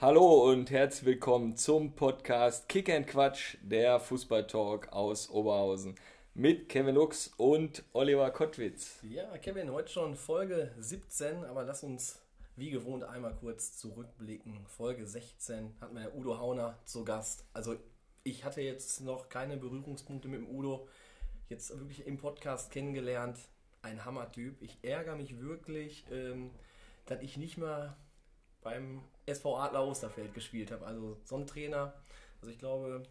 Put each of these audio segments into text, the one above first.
Hallo und herzlich willkommen zum Podcast Kick and Quatsch, der Fußballtalk aus Oberhausen mit Kevin Lux und Oliver Kottwitz. Ja, Kevin, heute schon Folge 17, aber lass uns wie gewohnt einmal kurz zurückblicken. Folge 16 hatten wir Udo Hauner zu Gast. Also ich hatte jetzt noch keine Berührungspunkte mit dem Udo. Jetzt wirklich im Podcast kennengelernt. Ein Hammertyp. Ich ärgere mich wirklich, ähm, dass ich nicht mehr beim SV Adler Osterfeld gespielt habe. Also so ein Trainer. Also ich glaube.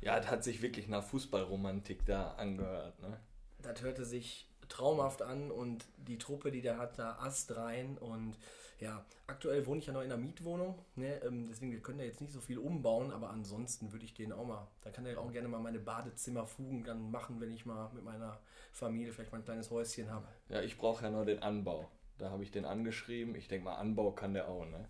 Ja, das hat sich wirklich nach Fußballromantik da angehört. Ne? Das hörte sich traumhaft an und die Truppe, die der hat, da Ast rein und ja, aktuell wohne ich ja noch in einer Mietwohnung, ne? ähm, deswegen wir können da jetzt nicht so viel umbauen, aber ansonsten würde ich den auch mal, da kann er auch gerne mal meine Badezimmerfugen dann machen, wenn ich mal mit meiner Familie vielleicht mal ein kleines Häuschen habe. Ja, ich brauche ja noch den Anbau. Da habe ich den angeschrieben. Ich denke mal, Anbau kann der auch, ne?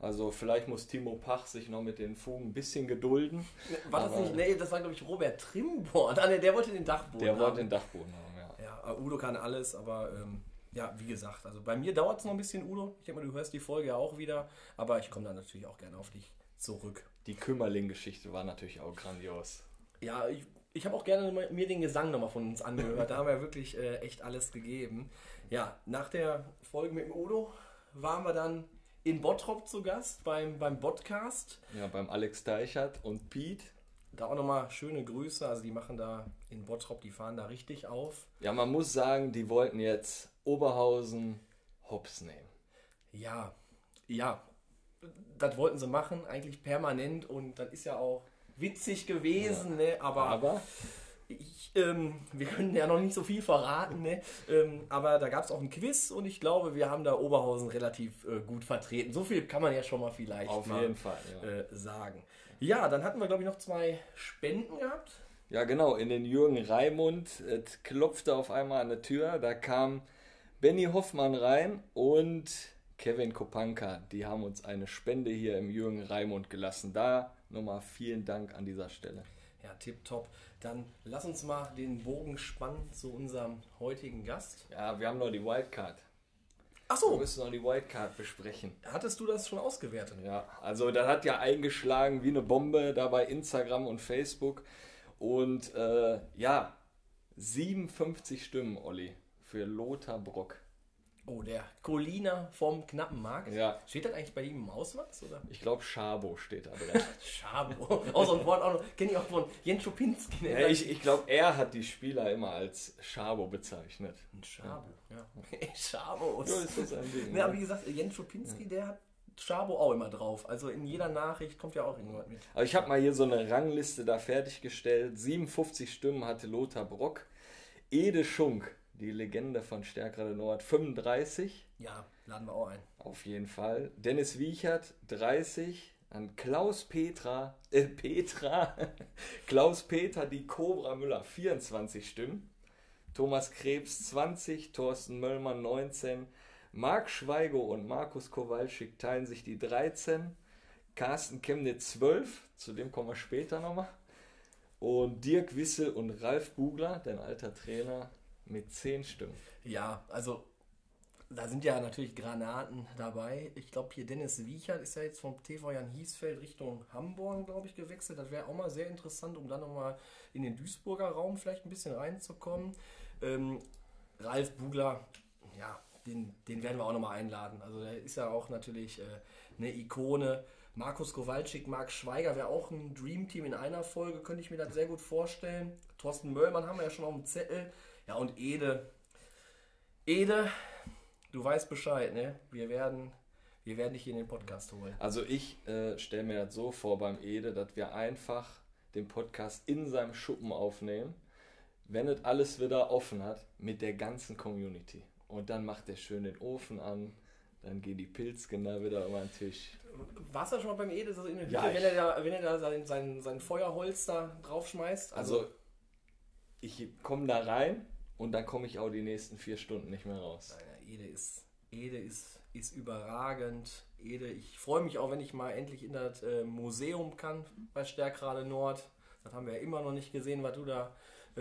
Also vielleicht muss Timo Pach sich noch mit den Fugen ein bisschen gedulden. War das nicht? Nee, das war glaube ich Robert Trimborn. Ah, nee, der wollte den Dachboden Der haben. wollte den Dachboden haben, ja. Ja, Udo kann alles, aber ähm, ja, wie gesagt, also bei mir dauert es noch ein bisschen, Udo. Ich denke mal, du hörst die Folge ja auch wieder, aber ich komme dann natürlich auch gerne auf dich zurück. Die Kümmerling-Geschichte war natürlich auch grandios. Ja, ich, ich habe auch gerne mir den Gesang nochmal von uns angehört. da haben wir wirklich äh, echt alles gegeben. Ja, nach der Folge mit dem Udo waren wir dann in Bottrop zu Gast beim, beim Podcast. Ja, beim Alex Deichert und Pete. Da auch nochmal schöne Grüße. Also die machen da in Bottrop, die fahren da richtig auf. Ja, man muss sagen, die wollten jetzt Oberhausen hops nehmen. Ja, ja. Das wollten sie machen, eigentlich permanent. Und das ist ja auch witzig gewesen, ja. ne? Aber, aber? Ich, ähm, wir können ja noch nicht so viel verraten, ne? Ähm, aber da gab es auch ein Quiz und ich glaube, wir haben da Oberhausen relativ äh, gut vertreten. So viel kann man ja schon mal vielleicht Auf mal, jeden Fall, ja. äh, sagen. Ja, dann hatten wir, glaube ich, noch zwei Spenden gehabt. Ja, genau, in den Jürgen Raimund. Es klopfte auf einmal an der Tür. Da kam Benny Hoffmann rein und Kevin Kopanka. Die haben uns eine Spende hier im Jürgen Raimund gelassen. Da nochmal vielen Dank an dieser Stelle. Ja, tipptopp. Dann lass uns mal den Bogen spannen zu unserem heutigen Gast. Ja, wir haben noch die Wildcard. Ach so. Wir müssen noch die Wildcard besprechen. Hattest du das schon ausgewertet? Ja, also das hat ja eingeschlagen wie eine Bombe da bei Instagram und Facebook. Und äh, ja, 57 Stimmen, Olli, für Lothar Brock. Oh, der Colina vom knappen Markt. Ja. Steht das eigentlich bei ihm im Ausweis? Oder? Ich glaube, Schabo steht da drin. Schabo. Auch so ein Wort auch noch. Kenne ich auch von Jens Schupinski. Ne? Ja, ich ich glaube, er hat die Spieler immer als Schabo bezeichnet. Ein Schabo, ja. ja. Schabo. So ist das ein Ding. Ne, aber wie gesagt, Jens Schupinski, der hat Schabo auch immer drauf. Also in jeder Nachricht kommt ja auch irgendwas mit. Aber ich habe mal hier so eine Rangliste da fertiggestellt. 57 Stimmen hatte Lothar Brock. Ede Schunk die Legende von Stärkrade Nord 35. Ja, laden wir auch ein. Auf jeden Fall. Dennis Wiechert 30. An Klaus Petra, äh, Petra, Klaus Peter, die Cobra Müller 24 Stimmen. Thomas Krebs 20, Thorsten Möllmann 19, Marc Schweigo und Markus Kowalczyk teilen sich die 13, Carsten Chemnitz 12, zu dem kommen wir später nochmal. Und Dirk Wissel und Ralf Bugler, dein alter Trainer, mit zehn Stimmen. Ja, also da sind ja natürlich Granaten dabei. Ich glaube, hier Dennis Wiechert ist ja jetzt vom TV Jan Hiesfeld Richtung Hamburg, glaube ich, gewechselt. Das wäre auch mal sehr interessant, um dann nochmal in den Duisburger Raum vielleicht ein bisschen reinzukommen. Ähm, Ralf Bugler, ja, den, den werden wir auch nochmal einladen. Also der ist ja auch natürlich äh, eine Ikone. Markus Kowalczyk, Marc Schweiger wäre auch ein Dreamteam in einer Folge, könnte ich mir das sehr gut vorstellen. Thorsten Möllmann haben wir ja schon auf dem Zettel. Ja, und Ede, Ede, du weißt Bescheid, ne? Wir werden, wir werden dich in den Podcast holen. Also ich äh, stelle mir das so vor beim Ede, dass wir einfach den Podcast in seinem Schuppen aufnehmen, wenn es alles wieder offen hat, mit der ganzen Community. Und dann macht er schön den Ofen an, dann gehen die Pilzkinder wieder über den Tisch. Warst du schon mal beim Ede, so in der Hütte, ja, wenn, er da, wenn er da sein, sein, sein Feuerholz da draufschmeißt? Also, also ich komme da rein, und dann komme ich auch die nächsten vier Stunden nicht mehr raus. Naja, Ede ist, Ede ist, ist überragend. Ede, ich freue mich auch, wenn ich mal endlich in das äh, Museum kann bei Stärkrade Nord. Das haben wir ja immer noch nicht gesehen, was du da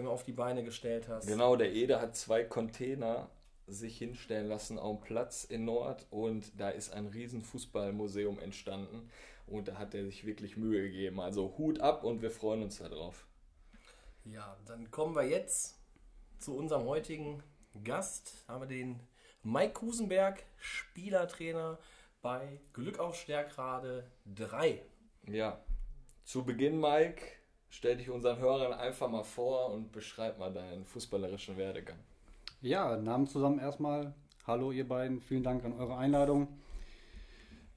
auf die Beine gestellt hast. Genau, der Ede hat zwei Container sich hinstellen lassen auf dem Platz in Nord und da ist ein riesen Fußballmuseum entstanden und da hat er sich wirklich Mühe gegeben. Also Hut ab und wir freuen uns darauf. Ja, dann kommen wir jetzt zu unserem heutigen Gast. Haben wir den Mike Kusenberg, Spielertrainer bei Glück auf Stärkrade 3. Ja, zu Beginn, Mike, stell dich unseren Hörern einfach mal vor und beschreib mal deinen fußballerischen Werdegang. Ja, Namen zusammen erstmal. Hallo ihr beiden, vielen Dank an eure Einladung.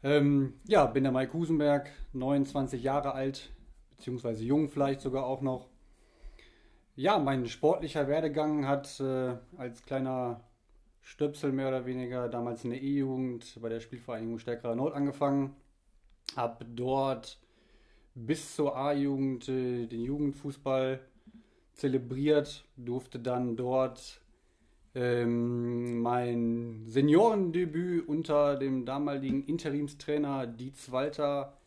Ähm, ja, bin der Mike Kusenberg, 29 Jahre alt, beziehungsweise jung vielleicht sogar auch noch. Ja, mein sportlicher Werdegang hat äh, als kleiner Stöpsel mehr oder weniger damals in der E-Jugend bei der Spielvereinigung Stärkerer Nord angefangen. Hab dort bis zur A-Jugend äh, den Jugendfußball zelebriert, durfte dann dort ähm, mein Seniorendebüt unter dem damaligen Interimstrainer Dietz Walter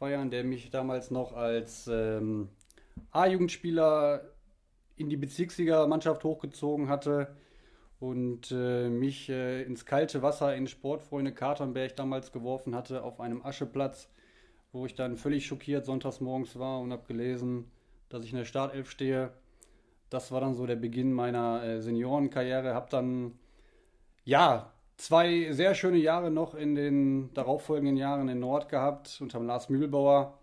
feiern, der mich damals noch als ähm, A-Jugendspieler in die Bezirksliga-Mannschaft hochgezogen hatte und äh, mich äh, ins kalte Wasser in Sportfreunde Katernberg damals geworfen hatte auf einem Ascheplatz, wo ich dann völlig schockiert sonntags morgens war und habe gelesen, dass ich in der Startelf stehe das war dann so der Beginn meiner äh, Seniorenkarriere. Habe dann, ja, zwei sehr schöne Jahre noch in den darauffolgenden Jahren in Nord gehabt, unter Lars Mühlbauer.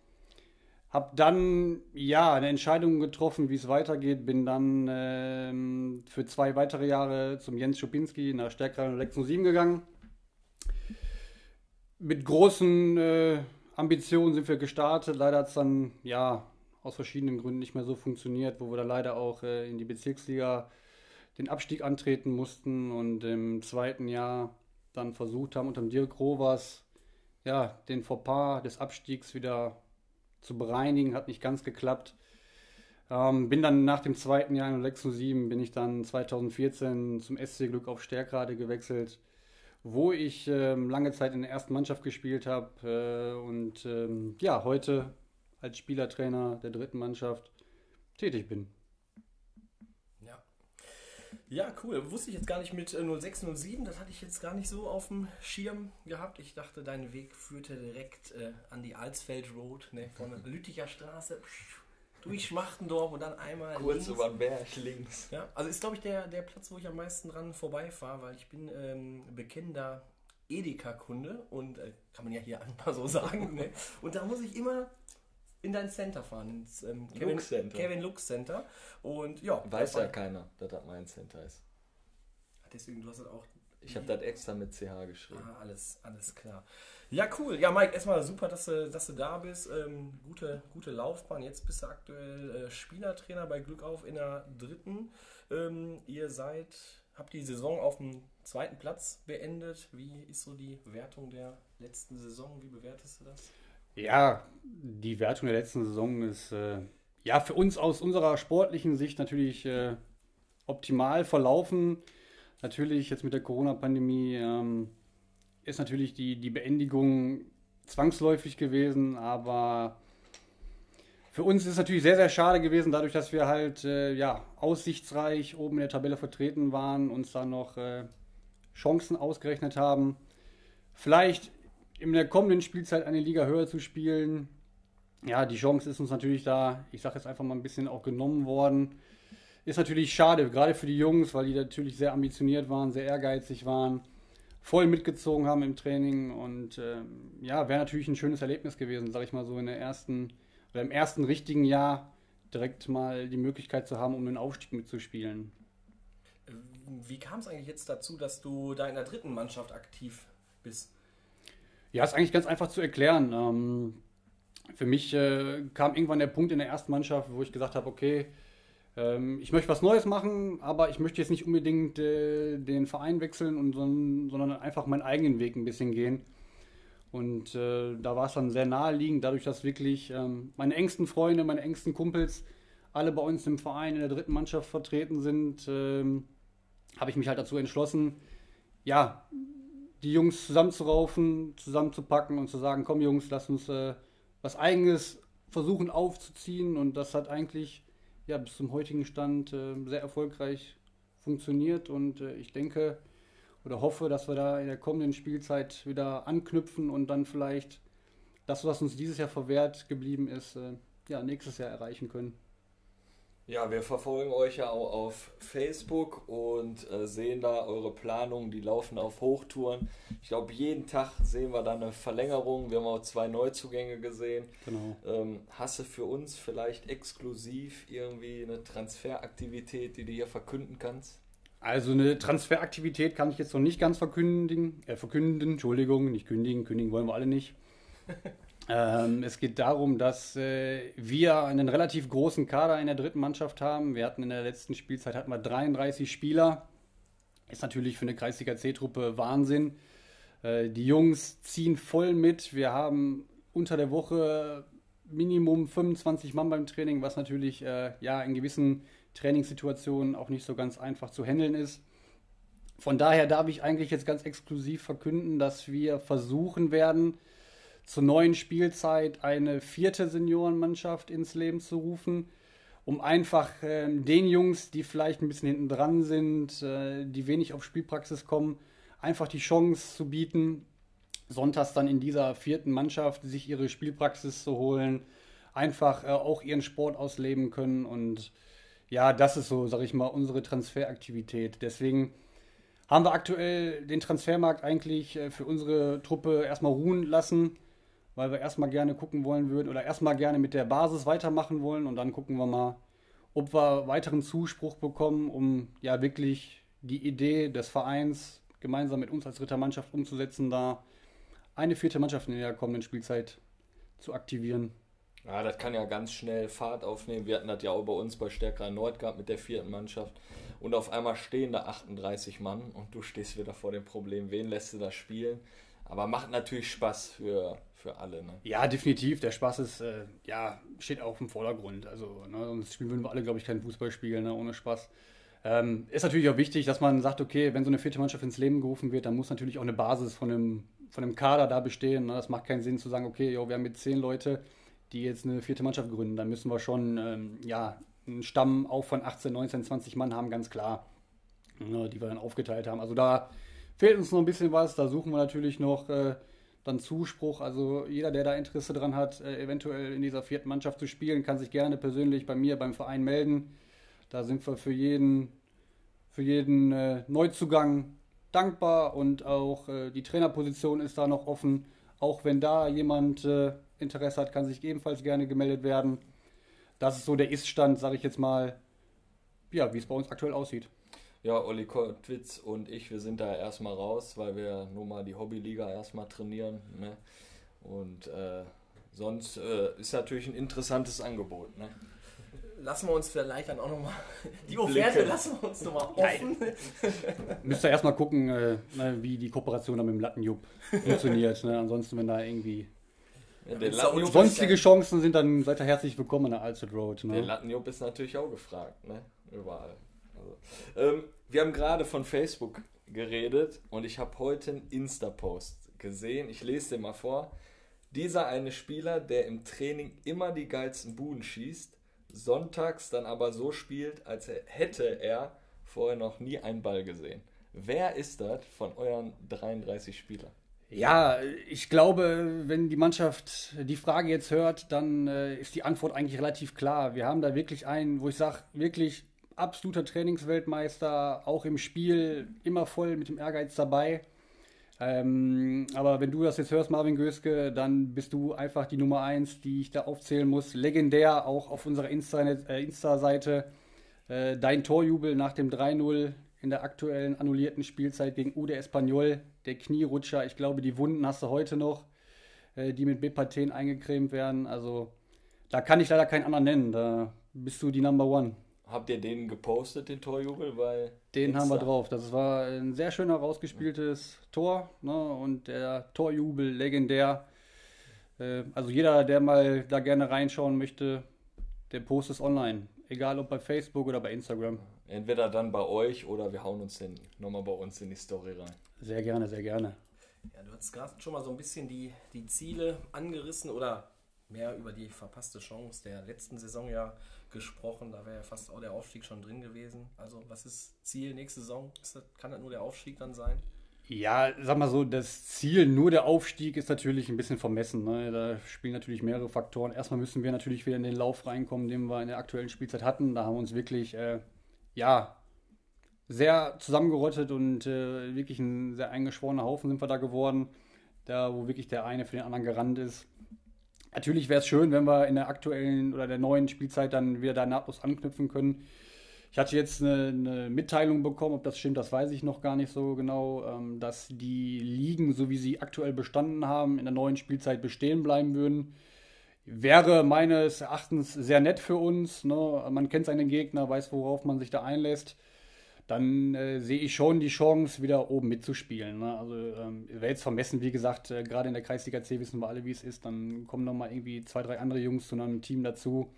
Habe dann, ja, eine Entscheidung getroffen, wie es weitergeht. Bin dann ähm, für zwei weitere Jahre zum Jens Schupinski nach Stärkrhein 607 gegangen. Mit großen äh, Ambitionen sind wir gestartet. Leider hat es dann, ja, aus verschiedenen Gründen nicht mehr so funktioniert, wo wir da leider auch äh, in die Bezirksliga den Abstieg antreten mussten und im zweiten Jahr dann versucht haben, unter dem Dirk Rovers ja, den Fauxpas des Abstiegs wieder zu bereinigen, hat nicht ganz geklappt. Ähm, bin dann nach dem zweiten Jahr in 607 bin ich dann 2014 zum SC Glück auf Stärkrade gewechselt, wo ich ähm, lange Zeit in der ersten Mannschaft gespielt habe äh, und ähm, ja, heute als Spielertrainer der dritten Mannschaft tätig bin. Ja. Cool. Wusste ich jetzt gar nicht mit 06, äh, 07. Das hatte ich jetzt gar nicht so auf dem Schirm gehabt. Ich dachte, dein Weg führte direkt äh, an die Alsfeld Road, ne, von der Lütticher Straße durch Schmachtendorf und dann einmal kurz links. über den Berg links. Ja, also ist glaube ich der, der Platz, wo ich am meisten dran vorbeifahre, weil ich bin ähm, bekennender Edeka-Kunde und äh, kann man ja hier einfach so sagen. ne? Und da muss ich immer in dein Center fahren, ins ähm, Kevin, Lux Center. Kevin Lux Center. Und ja. Weiß ja keiner, dass das mein Center ist. Deswegen, du hast das auch. Ich habe das extra mit CH geschrieben. Ah, alles, alles klar. Ja, cool. Ja, Mike, erstmal super, dass du, dass du da bist. Ähm, gute, gute Laufbahn. Jetzt bist du aktuell äh, Spielertrainer bei Glück auf in der dritten. Ähm, ihr seid, habt die Saison auf dem zweiten Platz beendet. Wie ist so die Wertung der letzten Saison? Wie bewertest du das? Ja, die Wertung der letzten Saison ist äh, ja für uns aus unserer sportlichen Sicht natürlich äh, optimal verlaufen. Natürlich jetzt mit der Corona-Pandemie ähm, ist natürlich die, die Beendigung zwangsläufig gewesen, aber für uns ist es natürlich sehr, sehr schade gewesen, dadurch, dass wir halt äh, ja, aussichtsreich oben in der Tabelle vertreten waren, uns da noch äh, Chancen ausgerechnet haben. Vielleicht in der kommenden Spielzeit eine Liga höher zu spielen. Ja, die Chance ist uns natürlich da, ich sage jetzt einfach mal ein bisschen auch genommen worden. Ist natürlich schade, gerade für die Jungs, weil die natürlich sehr ambitioniert waren, sehr ehrgeizig waren, voll mitgezogen haben im Training und ähm, ja, wäre natürlich ein schönes Erlebnis gewesen, sage ich mal so in der ersten oder im ersten richtigen Jahr direkt mal die Möglichkeit zu haben, um den Aufstieg mitzuspielen. Wie kam es eigentlich jetzt dazu, dass du da in der dritten Mannschaft aktiv bist? Ja, ist eigentlich ganz einfach zu erklären. Ähm, für mich äh, kam irgendwann der Punkt in der ersten Mannschaft, wo ich gesagt habe, okay, ähm, ich möchte was Neues machen, aber ich möchte jetzt nicht unbedingt äh, den Verein wechseln, und, sondern einfach meinen eigenen Weg ein bisschen gehen. Und äh, da war es dann sehr naheliegend, dadurch, dass wirklich ähm, meine engsten Freunde, meine engsten Kumpels alle bei uns im Verein in der dritten Mannschaft vertreten sind, ähm, habe ich mich halt dazu entschlossen, ja, die Jungs zusammenzuraufen, zusammenzupacken und zu sagen, komm Jungs, lass uns äh, was eigenes versuchen aufzuziehen. Und das hat eigentlich ja bis zum heutigen Stand äh, sehr erfolgreich funktioniert. Und äh, ich denke, oder hoffe, dass wir da in der kommenden Spielzeit wieder anknüpfen und dann vielleicht das, was uns dieses Jahr verwehrt geblieben ist, äh, ja, nächstes Jahr erreichen können. Ja, wir verfolgen euch ja auch auf Facebook und äh, sehen da eure Planungen, die laufen auf Hochtouren. Ich glaube, jeden Tag sehen wir da eine Verlängerung. Wir haben auch zwei Neuzugänge gesehen. Genau. Ähm, hast du für uns vielleicht exklusiv irgendwie eine Transferaktivität, die du hier verkünden kannst? Also eine Transferaktivität kann ich jetzt noch nicht ganz verkündigen, äh, verkünden, Entschuldigung, nicht kündigen, kündigen wollen wir alle nicht. Ähm, es geht darum, dass äh, wir einen relativ großen Kader in der dritten Mannschaft haben. Wir hatten in der letzten Spielzeit hatten wir 33 Spieler. Ist natürlich für eine Kreisliga C-Truppe Wahnsinn. Äh, die Jungs ziehen voll mit. Wir haben unter der Woche Minimum 25 Mann beim Training, was natürlich äh, ja in gewissen Trainingssituationen auch nicht so ganz einfach zu handeln ist. Von daher darf ich eigentlich jetzt ganz exklusiv verkünden, dass wir versuchen werden, zur neuen Spielzeit eine vierte Seniorenmannschaft ins Leben zu rufen, um einfach ähm, den Jungs, die vielleicht ein bisschen hinten dran sind, äh, die wenig auf Spielpraxis kommen, einfach die Chance zu bieten, sonntags dann in dieser vierten Mannschaft sich ihre Spielpraxis zu holen, einfach äh, auch ihren Sport ausleben können und ja, das ist so, sag ich mal, unsere Transferaktivität. Deswegen haben wir aktuell den Transfermarkt eigentlich äh, für unsere Truppe erstmal ruhen lassen weil wir erstmal gerne gucken wollen würden oder erstmal gerne mit der Basis weitermachen wollen und dann gucken wir mal, ob wir weiteren Zuspruch bekommen, um ja wirklich die Idee des Vereins gemeinsam mit uns als Rittermannschaft umzusetzen, da eine vierte Mannschaft in der kommenden Spielzeit zu aktivieren. Ja, das kann ja ganz schnell Fahrt aufnehmen. Wir hatten das ja auch bei uns bei Stärker Nord gehabt mit der vierten Mannschaft. Und auf einmal stehen da 38 Mann und du stehst wieder vor dem Problem, wen lässt du da spielen? Aber macht natürlich Spaß für, für alle. Ne? Ja, definitiv. Der Spaß ist, äh, ja, steht auch im Vordergrund. Also, ne, sonst spielen würden wir alle, glaube ich, keinen Fußball spielen, ne, ohne Spaß. Ähm, ist natürlich auch wichtig, dass man sagt, okay, wenn so eine vierte Mannschaft ins Leben gerufen wird, dann muss natürlich auch eine Basis von einem, von einem Kader da bestehen. Ne? Das macht keinen Sinn zu sagen, okay, jo, wir haben jetzt zehn Leute, die jetzt eine vierte Mannschaft gründen. Dann müssen wir schon, ähm, ja, einen Stamm auch von 18, 19, 20 Mann haben, ganz klar, ne, die wir dann aufgeteilt haben. Also da fehlt uns noch ein bisschen was. Da suchen wir natürlich noch äh, dann Zuspruch. Also jeder, der da Interesse dran hat, äh, eventuell in dieser vierten Mannschaft zu spielen, kann sich gerne persönlich bei mir beim Verein melden. Da sind wir für jeden, für jeden äh, Neuzugang dankbar und auch äh, die Trainerposition ist da noch offen. Auch wenn da jemand äh, Interesse hat, kann sich ebenfalls gerne gemeldet werden. Das ist so der Ist-Stand, sage ich jetzt mal, ja, wie es bei uns aktuell aussieht. Ja, Olli Kottwitz und ich, wir sind da erstmal raus, weil wir nur mal die Hobbyliga erstmal trainieren. Ne? Und äh, sonst äh, ist natürlich ein interessantes Angebot. Ne? Lassen wir uns vielleicht dann auch nochmal die Offerte lassen wir uns nochmal offen. Müsst ihr erstmal gucken, äh, ne, wie die Kooperation dann mit dem Lattenjupp funktioniert. Ne? Ansonsten, wenn da irgendwie ja, sonstige Chancen sind, dann seid ihr herzlich willkommen an der Alsted Road. Ne? Der Lattenjupp ist natürlich auch gefragt, ne? Überall. Ähm, wir haben gerade von Facebook geredet und ich habe heute einen Insta-Post gesehen. Ich lese den mal vor. Dieser eine Spieler, der im Training immer die geilsten Buden schießt, sonntags dann aber so spielt, als hätte er vorher noch nie einen Ball gesehen. Wer ist das von euren 33 Spielern? Ja, ich glaube, wenn die Mannschaft die Frage jetzt hört, dann äh, ist die Antwort eigentlich relativ klar. Wir haben da wirklich einen, wo ich sage, wirklich absoluter Trainingsweltmeister, auch im Spiel immer voll mit dem Ehrgeiz dabei. Ähm, aber wenn du das jetzt hörst, Marvin Göske, dann bist du einfach die Nummer 1, die ich da aufzählen muss. Legendär auch auf unserer äh, Insta-Seite. Äh, dein Torjubel nach dem 3-0 in der aktuellen annullierten Spielzeit gegen Ude Espanyol. Der Knierutscher, ich glaube, die Wunden hast du heute noch, äh, die mit Bepaten eingecremt werden. Also da kann ich leider keinen anderen nennen. Da bist du die Number One. Habt ihr den gepostet, den Torjubel? Weil den Insta. haben wir drauf. Das war ein sehr schöner rausgespieltes Tor. Ne? Und der Torjubel legendär. Äh, also jeder, der mal da gerne reinschauen möchte, der Post ist online. Egal ob bei Facebook oder bei Instagram. Entweder dann bei euch oder wir hauen uns hin, nochmal bei uns in die Story rein. Sehr gerne, sehr gerne. Ja, du hast gerade schon mal so ein bisschen die, die Ziele angerissen oder mehr über die verpasste Chance der letzten Saison ja gesprochen. Da wäre ja fast auch der Aufstieg schon drin gewesen. Also was ist Ziel nächste Saison? Das, kann das nur der Aufstieg dann sein? Ja, sag mal so, das Ziel nur der Aufstieg ist natürlich ein bisschen vermessen. Ne? Da spielen natürlich mehrere Faktoren. Erstmal müssen wir natürlich wieder in den Lauf reinkommen, den wir in der aktuellen Spielzeit hatten. Da haben wir uns wirklich, äh, ja, sehr zusammengerottet und äh, wirklich ein sehr eingeschworener Haufen sind wir da geworden. Da, wo wirklich der eine für den anderen gerannt ist. Natürlich wäre es schön, wenn wir in der aktuellen oder der neuen Spielzeit dann wieder da nahtlos anknüpfen können. Ich hatte jetzt eine, eine, Mitteilung bekommen, ob das stimmt, das weiß ich noch gar nicht so genau, ähm, dass die Ligen, so wie sie aktuell bestanden haben, in der neuen Spielzeit bestehen bleiben würden. Wäre meines Erachtens sehr nett für uns. Ne? Man kennt seine Gegner, weiß, worauf man sich da einlässt. Dann äh, sehe ich schon die Chance, wieder oben mitzuspielen. Ne? Also ähm, wäre jetzt vermessen, wie gesagt, äh, gerade in der Kreisliga C wissen wir alle, wie es ist. Dann kommen noch mal irgendwie zwei, drei andere Jungs zu einem Team dazu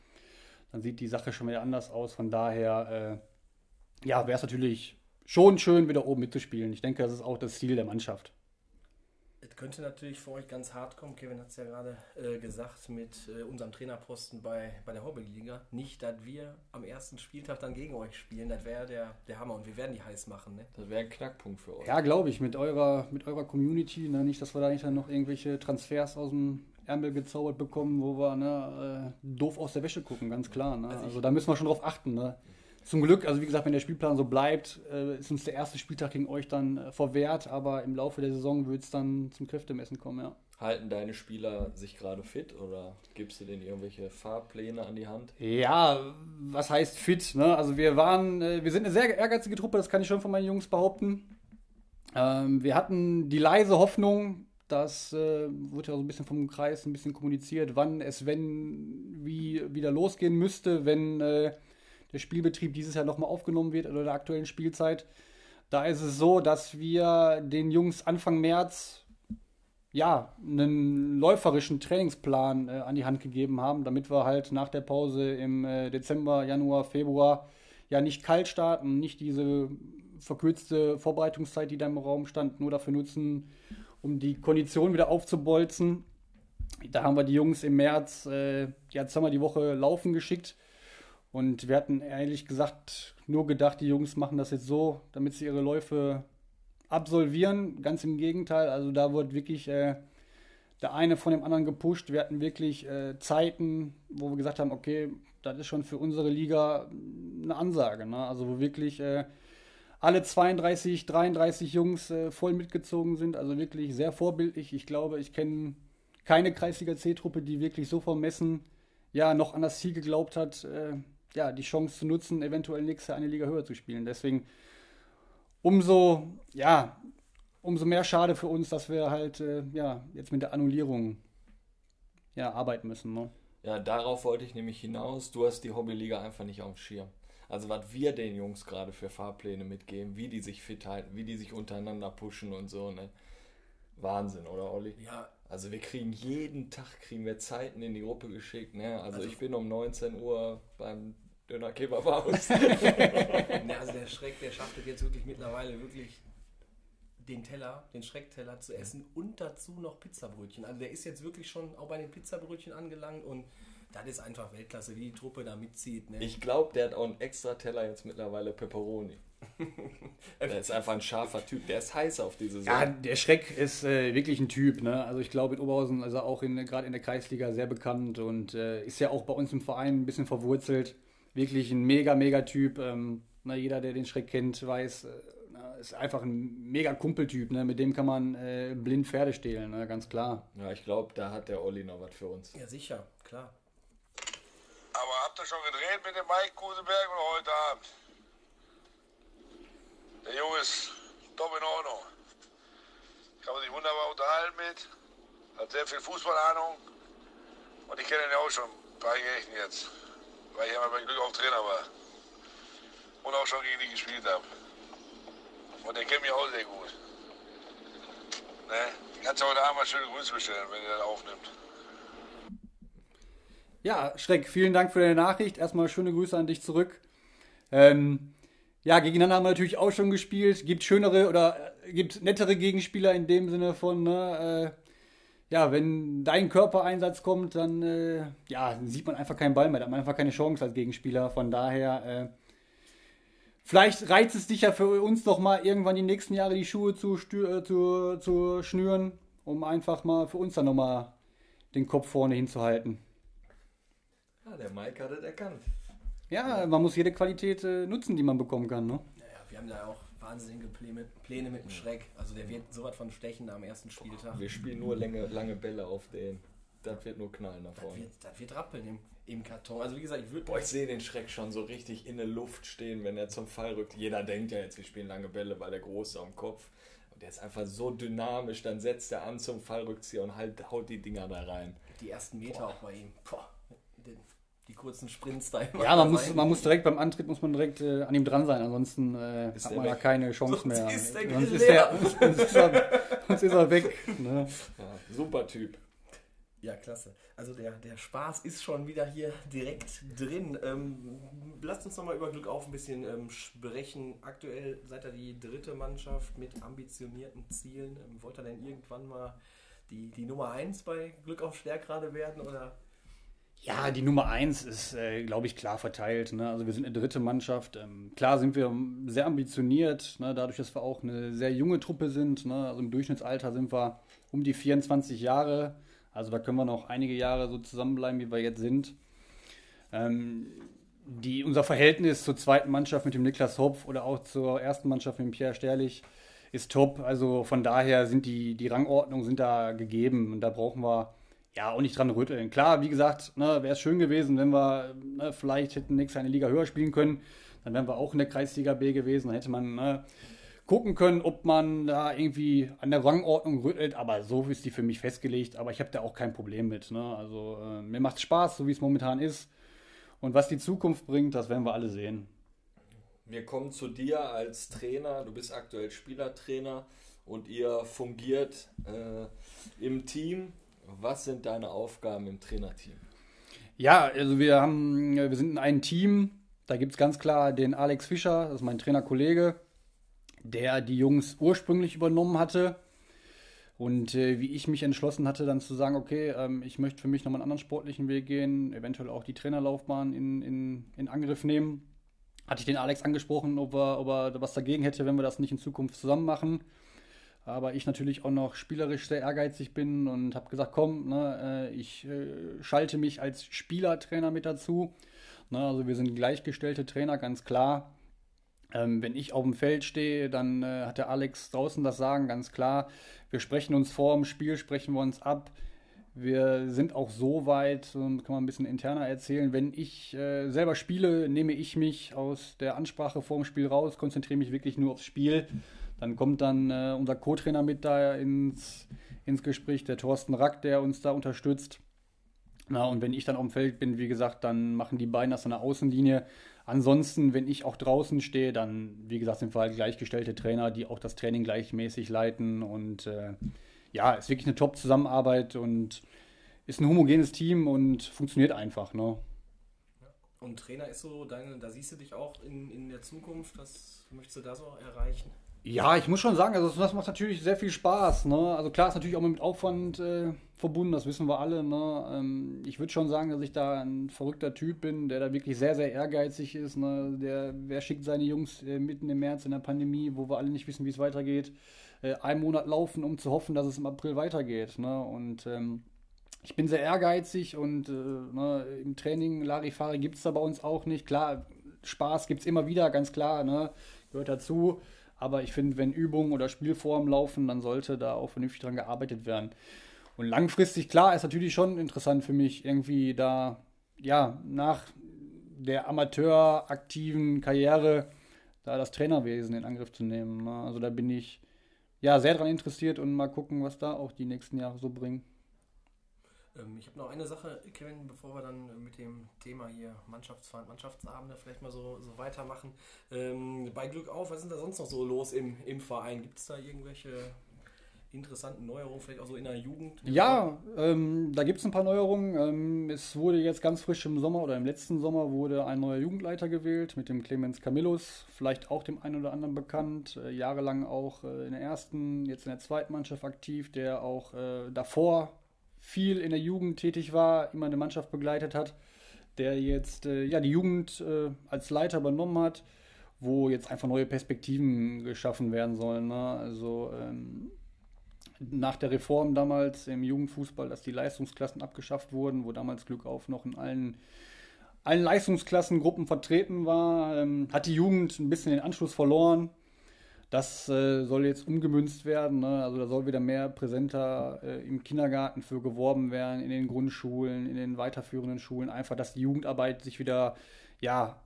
dann sieht die Sache schon wieder anders aus. Von daher, äh, ja, wäre es natürlich schon schön, wieder oben mitzuspielen. Ich denke, das ist auch das Ziel der Mannschaft. Es könnte natürlich für euch ganz hart kommen. Kevin hat es ja gerade äh, gesagt mit äh, unserem Trainerposten bei, bei der Hobbyliga. Nicht, dass wir am ersten Spieltag dann gegen euch spielen. Das wäre der, der Hammer und wir werden die heiß machen. Ne? Das wäre ein Knackpunkt für euch. Ja, glaube ich, mit eurer, mit eurer Community. Ne? Nicht, dass wir da nicht dann noch irgendwelche Transfers aus dem Ärmel gezaubert bekommen, wo wir ne, äh, doof aus der Wäsche gucken, ganz klar. Ne? Also, also, da müssen wir schon drauf achten. Ne? Zum Glück, also wie gesagt, wenn der Spielplan so bleibt, äh, ist uns der erste Spieltag gegen euch dann äh, verwehrt, aber im Laufe der Saison wird es dann zum Kräftemessen kommen, ja. Halten deine Spieler sich gerade fit oder gibst du denen irgendwelche Fahrpläne an die Hand? Ja, was heißt fit? Ne? Also wir waren, äh, wir sind eine sehr ehrgeizige Truppe, das kann ich schon von meinen Jungs behaupten. Ähm, wir hatten die leise Hoffnung, das äh, wird ja so ein bisschen vom Kreis ein bisschen kommuniziert, wann es, wenn, wie wieder losgehen müsste, wenn äh, der Spielbetrieb dieses Jahr nochmal aufgenommen wird oder der aktuellen Spielzeit. Da ist es so, dass wir den Jungs Anfang März ja einen läuferischen Trainingsplan äh, an die Hand gegeben haben, damit wir halt nach der Pause im äh, Dezember, Januar, Februar ja nicht kalt starten, nicht diese verkürzte Vorbereitungszeit, die da im Raum stand, nur dafür nutzen, um die Kondition wieder aufzubolzen. Da haben wir die Jungs im März äh, ja, zweimal die Woche laufen geschickt. Und wir hatten ehrlich gesagt nur gedacht, die Jungs machen das jetzt so, damit sie ihre Läufe absolvieren. Ganz im Gegenteil. Also da wird wirklich äh, der eine von dem anderen gepusht. Wir hatten wirklich äh, Zeiten, wo wir gesagt haben, okay, das ist schon für unsere Liga eine Ansage. Ne? Also wo wirklich äh, alle 32, 33 Jungs äh, voll mitgezogen sind. Also wirklich sehr vorbildlich. Ich glaube, ich kenne keine Kreisliga C-Truppe, die wirklich so vermessen ja noch an das Ziel geglaubt hat, äh, ja, die Chance zu nutzen, eventuell nächstes Jahr eine Liga höher zu spielen. Deswegen umso, ja, umso mehr schade für uns, dass wir halt äh, ja, jetzt mit der Annullierung ja, arbeiten müssen. Ne? Ja, darauf wollte ich nämlich hinaus. Du hast die Hobbyliga einfach nicht auf dem Schirm. Also was wir den Jungs gerade für Fahrpläne mitgeben, wie die sich fit halten, wie die sich untereinander pushen und so, ne? Wahnsinn, oder Olli? Ja. Also wir kriegen jeden Tag kriegen wir Zeiten in die Gruppe geschickt, ne? Also, also ich bin um 19 Uhr beim Döner Kebabhaus. ne, also der Schreck, der schafft es jetzt wirklich mittlerweile wirklich den Teller, den Schreckteller zu essen und dazu noch Pizzabrötchen. Also der ist jetzt wirklich schon auch bei den Pizzabrötchen angelangt und das ist einfach Weltklasse, wie die Truppe da mitzieht. Ne? Ich glaube, der hat auch einen extra Teller jetzt mittlerweile Pepperoni. der ist einfach ein scharfer Typ. Der ist heiß auf diese Sache. Ja, der Schreck ist äh, wirklich ein Typ. Ne? Also ich glaube, in Oberhausen ist er auch gerade in der Kreisliga sehr bekannt und äh, ist ja auch bei uns im Verein ein bisschen verwurzelt. Wirklich ein mega, mega Typ. Ähm, na, jeder, der den Schreck kennt, weiß, äh, ist einfach ein mega Kumpeltyp. Ne? Mit dem kann man äh, blind Pferde stehlen, ne? ganz klar. Ja, ich glaube, da hat der Olli noch was für uns. Ja, sicher, klar. Ihr schon gedreht mit dem Mike Kusenberg oder heute Abend? Der Junge ist top in Ordnung. Kann man sich wunderbar unterhalten mit. Hat sehr viel Fußballahnung. Und ich kenne ihn ja auch schon ein paar Jährchen jetzt. Weil ich ja mein Glück auch Trainer war. Und auch schon gegen die gespielt habe. Und der kennt mich auch sehr gut. Ne? Kannst du heute Abend mal schöne Grüße bestellen, wenn er das aufnimmt. Ja, Schreck, vielen Dank für deine Nachricht. Erstmal schöne Grüße an dich zurück. Ähm, ja, gegeneinander haben wir natürlich auch schon gespielt. Gibt schönere oder äh, gibt nettere Gegenspieler in dem Sinne von, ne, äh, ja, wenn dein Körpereinsatz kommt, dann äh, ja, sieht man einfach keinen Ball mehr, da hat man einfach keine Chance als Gegenspieler. Von daher, äh, vielleicht reizt es dich ja für uns doch mal irgendwann die nächsten Jahre die Schuhe zu, äh, zu, zu schnüren, um einfach mal für uns dann nochmal den Kopf vorne hinzuhalten. Ja, der Mike hat es erkannt. Ja, man muss jede Qualität äh, nutzen, die man bekommen kann. Ne? Naja, wir haben da auch wahnsinnige Pläne, Pläne mit dem Schreck. Also der wird so was von stechen am ersten Spieltag. Wir spielen nur lange, lange Bälle auf den. Das wird nur knallen nach Das vorne. wird, das wird rappeln im, im Karton. Also wie gesagt, ich würde Boah, ich sehe den Schreck schon so richtig in der Luft stehen, wenn er zum Fall rückt. Jeder denkt ja jetzt, wir spielen lange Bälle, weil der Große am Kopf. Und der ist einfach so dynamisch, dann setzt er an zum Fallrückzieher und halt, haut die Dinger da rein. die ersten Meter auch bei ihm. Boah, die kurzen Sprints da immer Ja, man rein. muss, man muss direkt beim Antritt muss man direkt äh, an ihm dran sein, ansonsten äh, hat man weg. keine Chance Sonst mehr. ist der sonst, ist der, sonst, ist er, sonst ist er weg. Ne? Ja, super Typ. Ja, klasse. Also der, der Spaß ist schon wieder hier direkt drin. Ähm, lasst uns nochmal über Glück auf ein bisschen ähm, sprechen. Aktuell seid ihr die dritte Mannschaft mit ambitionierten Zielen. Ähm, wollt ihr denn irgendwann mal die, die Nummer 1 bei Glück auf Stärkrade werden? Oder? Ja, die Nummer eins ist, äh, glaube ich, klar verteilt. Ne? Also wir sind eine dritte Mannschaft. Ähm, klar sind wir sehr ambitioniert, ne? dadurch, dass wir auch eine sehr junge Truppe sind. Ne? Also im Durchschnittsalter sind wir um die 24 Jahre. Also da können wir noch einige Jahre so zusammenbleiben, wie wir jetzt sind. Ähm, die, unser Verhältnis zur zweiten Mannschaft mit dem Niklas Hopf oder auch zur ersten Mannschaft mit dem Pierre Sterlich ist top. Also von daher sind die, die Rangordnungen sind da gegeben und da brauchen wir ja auch nicht dran rütteln. Klar, wie gesagt, ne, wäre es schön gewesen, wenn wir ne, vielleicht hätten nächstes eine Liga höher spielen können. Dann wären wir auch in der Kreisliga B gewesen. Dann hätte man ne, gucken können, ob man da irgendwie an der Rangordnung rüttelt. Aber so ist die für mich festgelegt. Aber ich habe da auch kein Problem mit. Ne? Also äh, mir macht Spaß, so wie es momentan ist. Und was die Zukunft bringt, das werden wir alle sehen. Wir kommen zu dir als Trainer. Du bist aktuell Spielertrainer und ihr fungiert äh, im Team. Was sind deine Aufgaben im Trainerteam? Ja, also wir haben, wir sind ein Team. Da gibt es ganz klar den Alex Fischer, das ist mein Trainerkollege, der die Jungs ursprünglich übernommen hatte. Und äh, wie ich mich entschlossen hatte, dann zu sagen, okay, ähm, ich möchte für mich nochmal einen anderen sportlichen Weg gehen, eventuell auch die Trainerlaufbahn in, in, in Angriff nehmen, hatte ich den Alex angesprochen, ob er, ob er was dagegen hätte, wenn wir das nicht in Zukunft zusammen machen. Aber ich natürlich auch noch spielerisch sehr ehrgeizig bin und habe gesagt, komm, ne, äh, ich äh, schalte mich als Spielertrainer mit dazu. Ne, also wir sind gleichgestellte Trainer, ganz klar. Ähm, wenn ich auf dem Feld stehe, dann äh, hat der Alex draußen das Sagen, ganz klar. Wir sprechen uns vor dem Spiel, sprechen wir uns ab. Wir sind auch so weit, kann man ein bisschen interner erzählen, wenn ich äh, selber spiele, nehme ich mich aus der Ansprache vor dem Spiel raus, konzentriere mich wirklich nur aufs Spiel. Dann kommt dann äh, unser Co-Trainer mit da ins, ins Gespräch, der Thorsten Rack, der uns da unterstützt. Na, und wenn ich dann auf dem Feld bin, wie gesagt, dann machen die beiden das an der Außenlinie. Ansonsten, wenn ich auch draußen stehe, dann, wie gesagt, sind wir halt gleichgestellte Trainer, die auch das Training gleichmäßig leiten. Und äh, ja, ist wirklich eine Top-Zusammenarbeit und ist ein homogenes Team und funktioniert einfach. Ne? Und Trainer ist so, deine, da siehst du dich auch in, in der Zukunft. Was möchtest du da so erreichen? Ja, ich muss schon sagen, also das macht natürlich sehr viel Spaß. Ne? Also klar ist natürlich auch mit Aufwand äh, verbunden, das wissen wir alle. Ne? Ähm, ich würde schon sagen, dass ich da ein verrückter Typ bin, der da wirklich sehr, sehr ehrgeizig ist. Ne? Der, wer schickt seine Jungs äh, mitten im März in der Pandemie, wo wir alle nicht wissen, wie es weitergeht, äh, einen Monat laufen, um zu hoffen, dass es im April weitergeht. Ne? Und ähm, ich bin sehr ehrgeizig und äh, ne, im Training Larifari gibt es da bei uns auch nicht. Klar, Spaß gibt es immer wieder, ganz klar, ne? gehört dazu. Aber ich finde, wenn Übungen oder Spielformen laufen, dann sollte da auch vernünftig dran gearbeitet werden. Und langfristig, klar, ist natürlich schon interessant für mich, irgendwie da, ja, nach der amateuraktiven Karriere da das Trainerwesen in Angriff zu nehmen. Ne? Also da bin ich ja sehr dran interessiert und mal gucken, was da auch die nächsten Jahre so bringen. Ähm, ich habe noch eine Sache, Kevin, bevor wir dann mit dem Thema hier Mannschaftsfahrt, Mannschaftsabende vielleicht mal so, so weitermachen. Ähm, bei Glück auf, was ist da sonst noch so los im, im Verein? Gibt es da irgendwelche interessanten Neuerungen, vielleicht auch so in der Jugend? Ja, ähm, da gibt es ein paar Neuerungen. Ähm, es wurde jetzt ganz frisch im Sommer oder im letzten Sommer wurde ein neuer Jugendleiter gewählt mit dem Clemens Camillus, vielleicht auch dem einen oder anderen bekannt, äh, jahrelang auch äh, in der ersten, jetzt in der zweiten Mannschaft aktiv, der auch äh, davor viel in der Jugend tätig war, immer eine Mannschaft begleitet hat, der jetzt äh, ja, die Jugend äh, als Leiter übernommen hat, wo jetzt einfach neue Perspektiven geschaffen werden sollen. Ne? Also ähm, nach der Reform damals im Jugendfußball, dass die Leistungsklassen abgeschafft wurden, wo damals Glück auf noch in allen, allen Leistungsklassengruppen vertreten war, ähm, hat die Jugend ein bisschen den Anschluss verloren. Das äh, soll jetzt umgemünzt werden. Ne? Also da soll wieder mehr präsenter äh, im Kindergarten für geworben werden, in den Grundschulen, in den weiterführenden Schulen. Einfach, dass die Jugendarbeit sich wieder ja,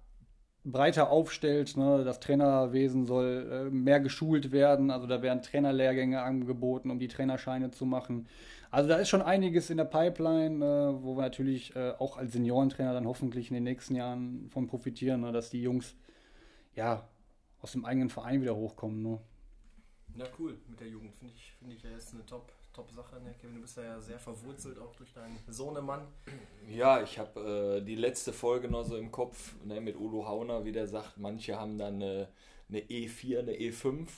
breiter aufstellt. Ne? Das Trainerwesen soll äh, mehr geschult werden. Also da werden Trainerlehrgänge angeboten, um die Trainerscheine zu machen. Also da ist schon einiges in der Pipeline, äh, wo wir natürlich äh, auch als Seniorentrainer dann hoffentlich in den nächsten Jahren von profitieren, ne? dass die Jungs ja aus dem eigenen Verein wieder hochkommen. Ne? Na cool, mit der Jugend finde ich, finde ich, ja ist eine top, top Sache. Ne? Kevin, du bist ja sehr verwurzelt auch durch deinen Sohnemann. Ja, ich habe äh, die letzte Folge noch so im Kopf ne, mit Udo Hauner, wie der sagt, manche haben dann eine, eine E4, eine E5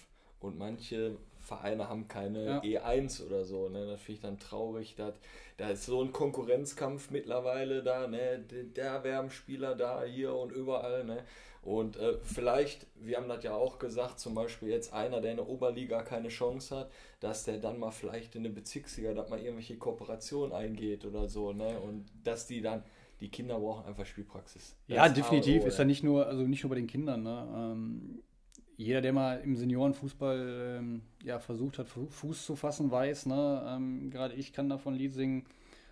und manche Vereine haben keine ja. E1 oder so. Ne? Das finde ich dann traurig. Da, da ist so ein Konkurrenzkampf mittlerweile da. Ne? Der Wärmspieler da, hier und überall. Ne? Und äh, vielleicht, wir haben das ja auch gesagt, zum Beispiel jetzt einer, der in der Oberliga keine Chance hat, dass der dann mal vielleicht in eine Bezirksliga, dass mal irgendwelche Kooperationen eingeht oder so, ne? Und dass die dann, die Kinder brauchen einfach Spielpraxis. Das ja, definitiv. ist ja nicht nur, also nicht nur bei den Kindern, ne? Ähm, jeder, der mal im Seniorenfußball ähm, ja, versucht hat, Fuß zu fassen, weiß, ne? Ähm, gerade ich kann davon Lied singen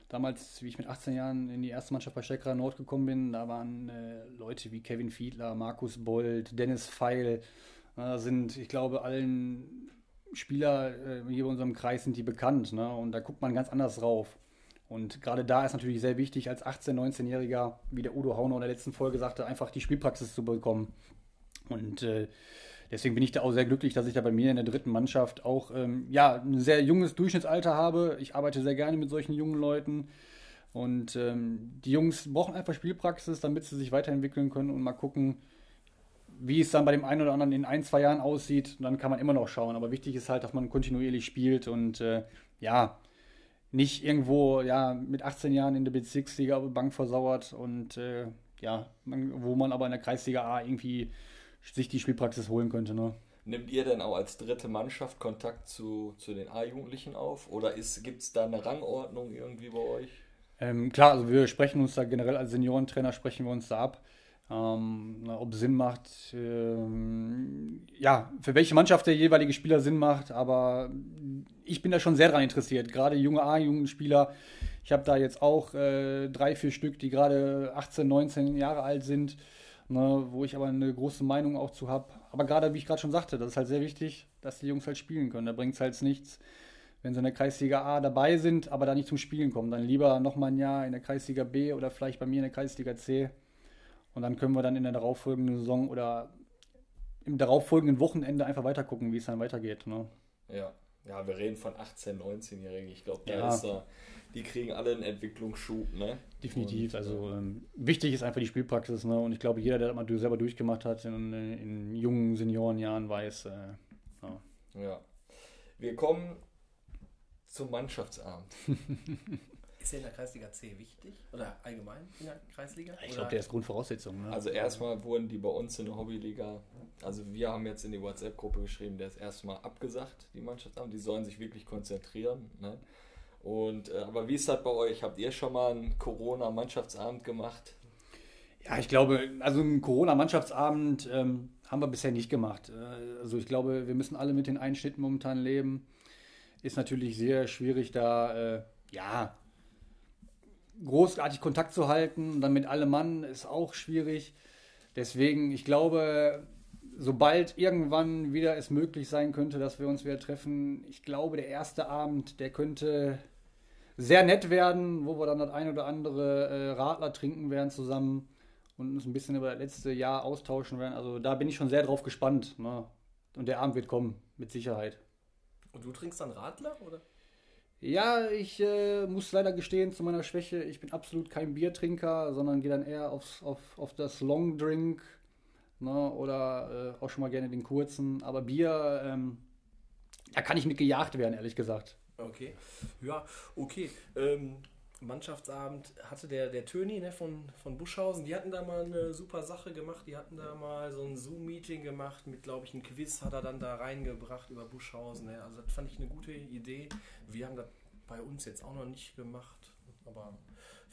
damals, wie ich mit 18 Jahren in die erste Mannschaft bei Steckerer Nord gekommen bin, da waren äh, Leute wie Kevin Fiedler, Markus Bold, Dennis Feil, äh, sind, ich glaube, allen Spieler äh, hier bei unserem Kreis sind die bekannt. Ne? Und da guckt man ganz anders drauf. Und gerade da ist natürlich sehr wichtig, als 18-, 19-Jähriger, wie der Udo Hauner in der letzten Folge sagte, einfach die Spielpraxis zu bekommen. Und äh, deswegen bin ich da auch sehr glücklich, dass ich da bei mir in der dritten Mannschaft auch ähm, ja, ein sehr junges Durchschnittsalter habe. Ich arbeite sehr gerne mit solchen jungen Leuten. Und ähm, die Jungs brauchen einfach Spielpraxis, damit sie sich weiterentwickeln können und mal gucken, wie es dann bei dem einen oder anderen in ein, zwei Jahren aussieht. Dann kann man immer noch schauen. Aber wichtig ist halt, dass man kontinuierlich spielt und äh, ja, nicht irgendwo ja, mit 18 Jahren in der Bezirksliga Bank versauert und äh, ja, man, wo man aber in der Kreisliga A irgendwie sich die Spielpraxis holen könnte. Ne? Nimmt ihr denn auch als dritte Mannschaft Kontakt zu, zu den A-Jugendlichen auf? Oder gibt es da eine Rangordnung irgendwie bei euch? Ähm, klar, also wir sprechen uns da generell als Seniorentrainer, sprechen wir uns da ab. Ähm, ob Sinn macht, ähm, ja, für welche Mannschaft der jeweilige Spieler Sinn macht, aber ich bin da schon sehr daran interessiert. Gerade junge A-Jugendspieler, ich habe da jetzt auch äh, drei, vier Stück, die gerade 18, 19 Jahre alt sind ne, wo ich aber eine große Meinung auch zu habe. Aber gerade, wie ich gerade schon sagte, das ist halt sehr wichtig, dass die Jungs halt spielen können. Da bringt es halt nichts, wenn sie in der Kreisliga A dabei sind, aber da nicht zum Spielen kommen. Dann lieber nochmal ein Jahr in der Kreisliga B oder vielleicht bei mir in der Kreisliga C. Und dann können wir dann in der darauffolgenden Saison oder im darauffolgenden Wochenende einfach weiter gucken, wie es dann weitergeht. Ne? Ja. Ja, wir reden von 18-, 19-Jährigen. Ich glaube, da ja. ist er die kriegen alle einen Entwicklungsschub, ne? Definitiv. Und, also ähm, wichtig ist einfach die Spielpraxis, ne? Und ich glaube, jeder, der das mal selber durchgemacht hat in, in jungen Seniorenjahren, weiß. Äh, ja. ja. Wir kommen zum Mannschaftsabend. Ist der in der Kreisliga C wichtig? Oder allgemein in der Kreisliga? Ich glaube, der ist Grundvoraussetzung. Ne? Also erstmal wurden die bei uns in der Hobbyliga, also wir haben jetzt in die WhatsApp-Gruppe geschrieben, der ist erstmal abgesagt, die Mannschaftsabend. Die sollen sich wirklich konzentrieren. Ne? Und, äh, aber wie ist das bei euch? Habt ihr schon mal einen Corona-Mannschaftsabend gemacht? Ja, ich glaube, also einen Corona-Mannschaftsabend ähm, haben wir bisher nicht gemacht. Äh, also ich glaube, wir müssen alle mit den Einschnitten momentan leben. Ist natürlich sehr schwierig, da äh, ja großartig Kontakt zu halten. Dann mit allem Mann ist auch schwierig. Deswegen, ich glaube, sobald irgendwann wieder es möglich sein könnte, dass wir uns wieder treffen, ich glaube, der erste Abend, der könnte sehr nett werden, wo wir dann das ein oder andere äh, Radler trinken werden zusammen und uns ein bisschen über das letzte Jahr austauschen werden. Also da bin ich schon sehr drauf gespannt. Ne? Und der Abend wird kommen, mit Sicherheit. Und du trinkst dann Radler, oder? Ja, ich äh, muss leider gestehen zu meiner Schwäche, ich bin absolut kein Biertrinker, sondern gehe dann eher aufs, auf, auf das Long Drink ne, oder äh, auch schon mal gerne den kurzen. Aber Bier, ähm, da kann ich mit gejagt werden, ehrlich gesagt. Okay, ja, okay. Ähm, Mannschaftsabend hatte der, der Töni ne, von, von Buschhausen, die hatten da mal eine super Sache gemacht. Die hatten da mal so ein Zoom-Meeting gemacht mit, glaube ich, einem Quiz hat er dann da reingebracht über Buschhausen. Ne? Also das fand ich eine gute Idee. Wir haben das bei uns jetzt auch noch nicht gemacht, aber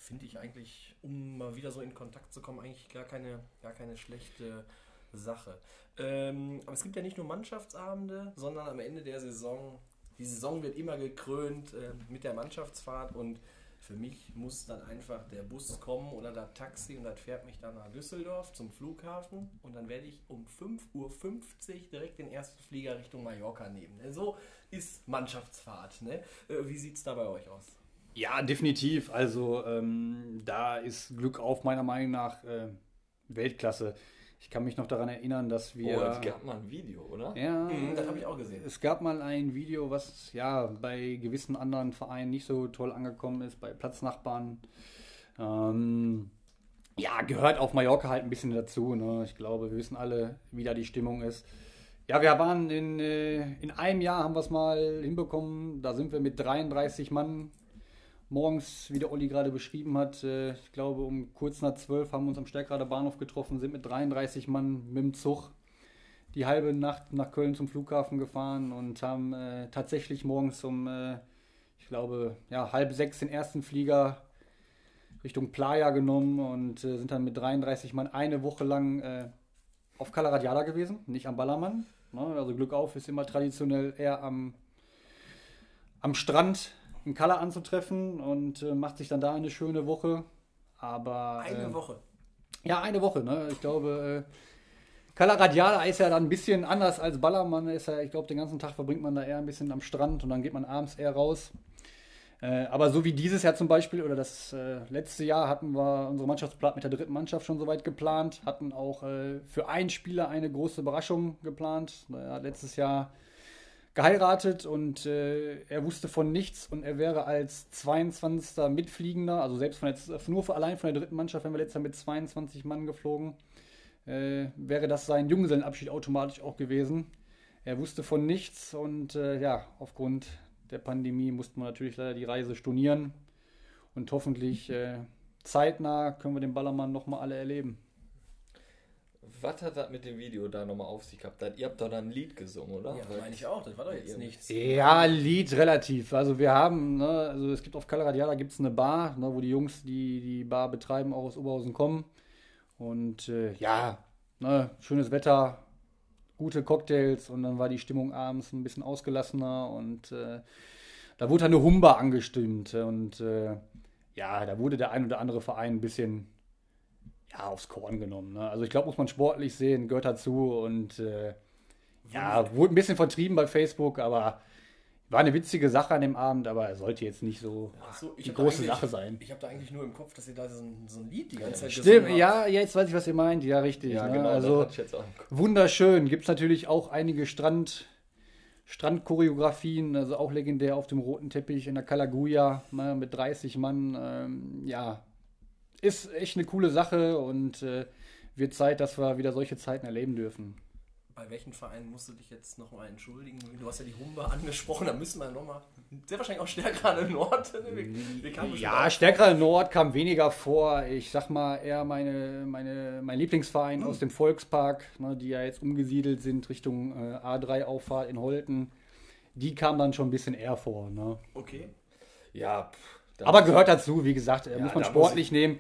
finde ich eigentlich, um mal wieder so in Kontakt zu kommen, eigentlich gar keine, gar keine schlechte Sache. Ähm, aber es gibt ja nicht nur Mannschaftsabende, sondern am Ende der Saison, die Saison wird immer gekrönt äh, mit der Mannschaftsfahrt und für mich muss dann einfach der Bus kommen oder das Taxi und das fährt mich dann nach Düsseldorf zum Flughafen und dann werde ich um 5.50 Uhr direkt den ersten Flieger Richtung Mallorca nehmen. Ne? So ist Mannschaftsfahrt. Ne? Äh, wie sieht es da bei euch aus? Ja, definitiv. Also ähm, da ist Glück auf meiner Meinung nach äh, Weltklasse. Ich kann mich noch daran erinnern, dass wir. Oh, es gab mal ein Video, oder? Ja, Mhm, das habe ich auch gesehen. es gab mal ein Video, was ja bei gewissen anderen Vereinen nicht so toll angekommen ist, bei Platznachbarn. Ähm, ja, gehört auf Mallorca halt ein bisschen dazu. Ne? Ich glaube, wir wissen alle, wie da die Stimmung ist. Ja, wir waren in, äh, in einem Jahr, haben wir es mal hinbekommen. Da sind wir mit 33 Mann morgens, wie der Olli gerade beschrieben hat, äh, ich glaube um kurz nach 12 haben wir uns am Stärkrader Bahnhof getroffen, sind mit 33 Mann mit dem Zug die halbe Nacht nach Köln zum Flughafen gefahren und haben äh, tatsächlich morgens um, äh, ich glaube, ja, halb sechs den ersten Flieger Richtung Playa genommen und äh, sind dann mit 33 Mann eine Woche lang äh, auf Cala Radiada gewesen, nicht am Ballermann. Ne? Also Glück auf ist immer traditionell eher am, am Strand in Cala anzutreffen und äh, macht sich dann da eine schöne Woche. Aber Eine äh, Woche. ja, eine Woche, ne? Ich glaube, äh, Cala Radiada ist ja dann ein bisschen anders als Ballermann. Ist ja, ich glaube, den ganzen Tag verbringt man da eher ein bisschen am Strand und dann geht man abends eher raus. Äh, aber so wie dieses Jahr zum Beispiel oder das äh, letzte Jahr hatten wir unsere Mannschaftsplan mit der dritten Mannschaft schon soweit geplant, hatten auch äh, für einen Spieler eine große Überraschung geplant. Hat letztes Jahr geheiratet und äh, er wusste von nichts und er wäre als 22. Mitfliegender, also selbst von der, nur für, allein von der dritten Mannschaft, wenn wir letztes Jahr mit 22 Mann geflogen, äh, wäre das sein Junggesellenabschied automatisch auch gewesen. Er wusste von nichts und äh, ja, aufgrund der Pandemie mussten wir natürlich leider die Reise stornieren und hoffentlich äh, zeitnah können wir den Ballermann nochmal alle erleben. Was hat das mit dem Video da nochmal auf sich gehabt? Ihr habt doch da ein Lied gesungen, oder? Ja, meine ich auch. Das war doch jetzt Ja. nichts. Ja, Lied relativ. Also wir haben, ne, also es gibt auf Cala Radiada gibt es eine Bar, ne, wo die Jungs, die die Bar betreiben, auch aus Oberhausen kommen. Und äh, ja, ne, schönes Wetter, gute Cocktails und dann war die Stimmung abends ein bisschen ausgelassener und äh, da wurde eine Humba angestimmt und äh, ja, da wurde der ein oder andere Verein ein bisschen ja, aufs Korn genommen. Ne? Also ich glaube, muss man sportlich sehen, gehört dazu und äh, ja, wurde ein bisschen vertrieben bei Facebook, aber war eine witzige Sache an dem Abend, aber sollte jetzt nicht so so, die große Sache sein. Ich habe da eigentlich nur im Kopf, dass ihr da so ein, so ein Lied die ganze Zeit Stimmt, ja, jetzt weiß ich, was ihr meint. Ja, richtig. Ja, ne? genau, also wunderschön. Gibt es natürlich auch einige Strand, Strandchoreografien, also auch legendär auf dem roten Teppich in der Kalaguya ne, mit 30 Mann. Ähm, ja, ist echt eine coole Sache und äh, wird Zeit, dass wir wieder solche Zeiten erleben dürfen. Bei welchen Vereinen musst du dich jetzt nochmal entschuldigen? Du hast ja die Humba angesprochen, da müssen wir nochmal. Sehr wahrscheinlich auch stärker an Nord. Wir, wir Ja, Stärkerer Nord kam weniger vor. Ich sag mal eher meine, meine, mein Lieblingsverein aus dem Volkspark, ne, die ja jetzt umgesiedelt sind Richtung äh, A3-Auffahrt in Holten. Die kam dann schon ein bisschen eher vor. Ne? Okay. Ja, pff, Aber muss- gehört dazu, wie gesagt, äh, Ja, muss man sportlich nehmen.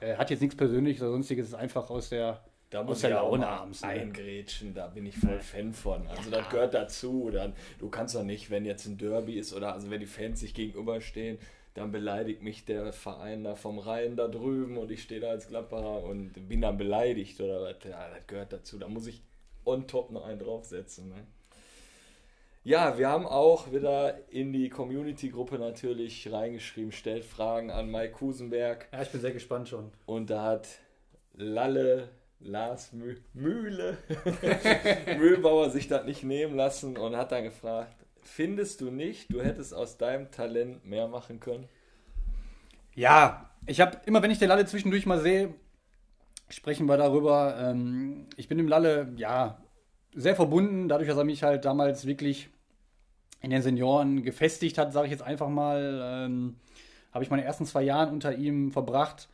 Äh, hat jetzt nichts Persönliches oder sonstiges, ist einfach aus der, Da muss ich auch Laune mal abends. Ne? eingrätschen, da bin ich voll Fan von. Also das gehört dazu. Dann, du kannst doch nicht, wenn jetzt ein Derby ist oder also wenn die Fans sich gegenüberstehen, dann beleidigt mich der Verein da vom Rhein da drüben und ich stehe da als Gladbacher und bin dann beleidigt oder was. Ja, das gehört dazu. Da muss ich on top noch einen draufsetzen. Ne? Ja, wir haben auch wieder in die Community-Gruppe natürlich reingeschrieben, stellt Fragen an Mike Kusenberg. Ja, ich bin sehr gespannt schon. Und da hat Lalle, Lars Mü Mühle, Mühlbauer sich das nicht nehmen lassen und hat dann gefragt, findest du nicht, du hättest aus deinem Talent mehr machen können? Ja, ich habe immer, wenn ich den Lalle zwischendurch mal sehe, sprechen wir darüber. Ähm, ich bin dem Lalle ja sehr verbunden, dadurch, dass er mich halt damals wirklich in den Senioren gefestigt hat, sage ich jetzt einfach mal. Ähm, habe ich meine ersten zwei Jahre unter ihm verbracht.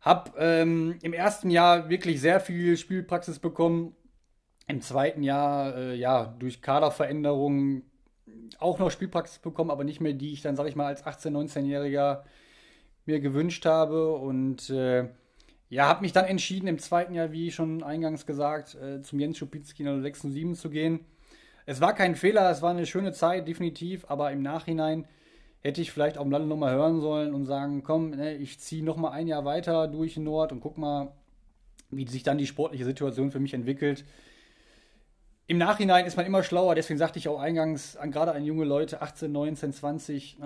Habe ähm, im ersten Jahr wirklich sehr viel Spielpraxis bekommen. Im zweiten Jahr, äh, ja, durch Kaderveränderungen auch noch Spielpraxis bekommen, aber nicht mehr die ich dann, sage ich mal, als 18-, 19-Jähriger mir gewünscht habe. Und äh, ja, habe mich dann entschieden, im zweiten Jahr, wie schon eingangs gesagt, äh, zum Jens Schupitzki in der 6 und 7 zu gehen. Es war kein Fehler, es war eine schöne Zeit, definitiv, aber im Nachhinein hätte ich vielleicht auch Lande nochmal hören sollen und sagen, komm, ne, ich ziehe nochmal ein Jahr weiter durch den Nord und guck mal, wie sich dann die sportliche Situation für mich entwickelt. Im Nachhinein ist man immer schlauer, deswegen sagte ich auch eingangs, an, gerade an junge Leute, 18, 19, 20, äh,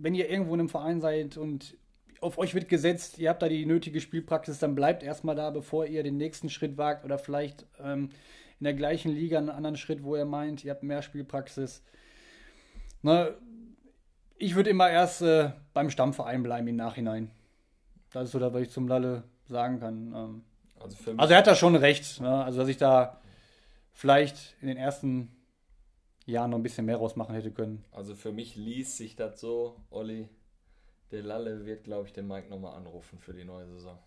wenn ihr irgendwo in einem Verein seid und auf euch wird gesetzt, ihr habt da die nötige Spielpraxis, dann bleibt erstmal da, bevor ihr den nächsten Schritt wagt oder vielleicht ähm, in der gleichen Liga einen anderen Schritt, wo ihr meint, ihr habt mehr Spielpraxis. Ne, ich würde immer erst äh, beim Stammverein bleiben im Nachhinein. Das ist so das, was ich zum Lalle sagen kann. Ähm, also, also, er hat da schon recht. Ne? Also, dass ich da vielleicht in den ersten Jahren noch ein bisschen mehr rausmachen hätte können. Also für mich liest sich das so, Olli, der Lalle wird, glaube ich, den Mike nochmal anrufen für die neue Saison.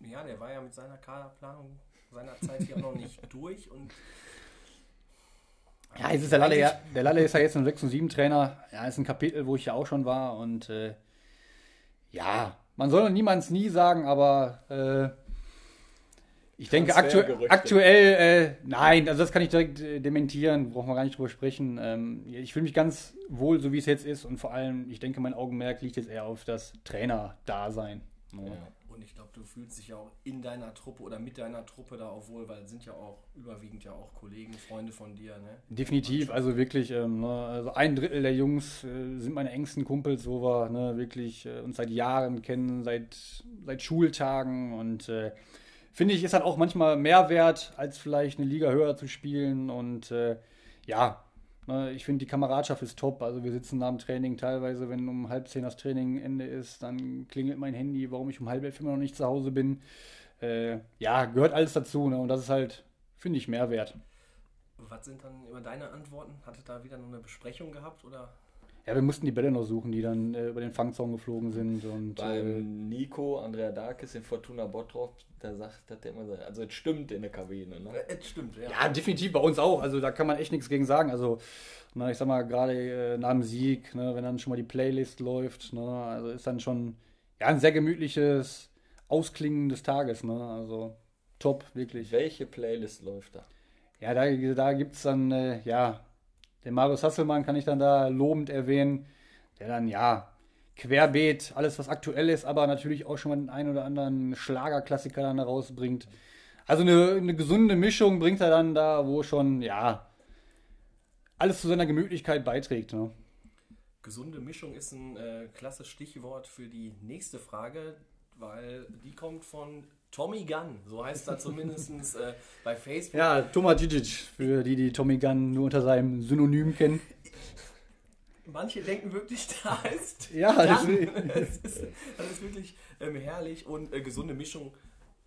Ja, der war ja mit seiner Kaderplanung seiner Zeit hier noch nicht durch und ja, jetzt ist der Lalle, ja, der Lalle ist ja jetzt ein 6 und 7 Trainer. Ja, ist ein Kapitel, wo ich ja auch schon war. Und äh, ja, man soll niemals nie sagen, aber äh, ich denke aktu aktuell, äh, nein, also das kann ich direkt äh, dementieren, brauchen wir gar nicht drüber sprechen. Ähm, ich fühle mich ganz wohl, so wie es jetzt ist. Und vor allem, ich denke, mein Augenmerk liegt jetzt eher auf das Trainer-Dasein. Ja. Und ich glaube, du fühlst dich ja auch in deiner Truppe oder mit deiner Truppe da auch wohl, weil es sind ja auch überwiegend ja auch Kollegen, Freunde von dir. Ne? Definitiv, also wirklich, ähm, ne, also ein Drittel der Jungs äh, sind meine engsten Kumpels, wo wir ne, wirklich äh, uns seit Jahren kennen, seit, seit Schultagen und äh, finde ich, ist halt auch manchmal mehr wert, als vielleicht eine Liga höher zu spielen und äh, ja, Ne, ich finde, die Kameradschaft ist top. Also wir sitzen nach dem Training teilweise, wenn um halb zehn das Training Ende ist, dann klingelt mein Handy, warum ich um halb elf immer noch nicht zu Hause bin. Äh, ja, gehört alles dazu. Ne? Und das ist halt, finde ich, Mehrwert. Was sind dann immer deine Antworten? Hattet da wieder noch eine Besprechung gehabt oder? Ja, wir mussten die Bälle noch suchen, die dann äh, über den Fangzaun geflogen sind. Und, Beim äh, Nico, Andrea Darkes in Fortuna Bottrop, da sagt hat der immer so, also es stimmt in der Kabine. Ne? Es stimmt, ja. Ja, definitiv bei uns auch. Also da kann man echt nichts gegen sagen. Also, na, ich sag mal, gerade äh, nach dem Sieg, ne, wenn dann schon mal die Playlist läuft, ne, also ist dann schon ja, ein sehr gemütliches Ausklingen des Tages. Ne? Also top, wirklich. Welche Playlist läuft da? Ja, da, da gibt es dann, äh, ja, den Marius Hasselmann kann ich dann da lobend erwähnen, der dann, ja, querbeet, alles was aktuell ist, aber natürlich auch schon mal den einen oder anderen Schlagerklassiker dann rausbringt. Also eine, eine gesunde Mischung bringt er dann da, wo schon, ja, alles zu seiner Gemütlichkeit beiträgt. Ne? Gesunde Mischung ist ein äh, klasse Stichwort für die nächste Frage, weil die kommt von Tommy Gunn, so heißt er zumindest äh, bei Facebook. Ja, Thomas Djidzic, für die, die Tommy Gunn nur unter seinem Synonym kennen. Manche denken wirklich, da heißt ja, das, ist, das ist wirklich ähm, herrlich und äh, gesunde Mischung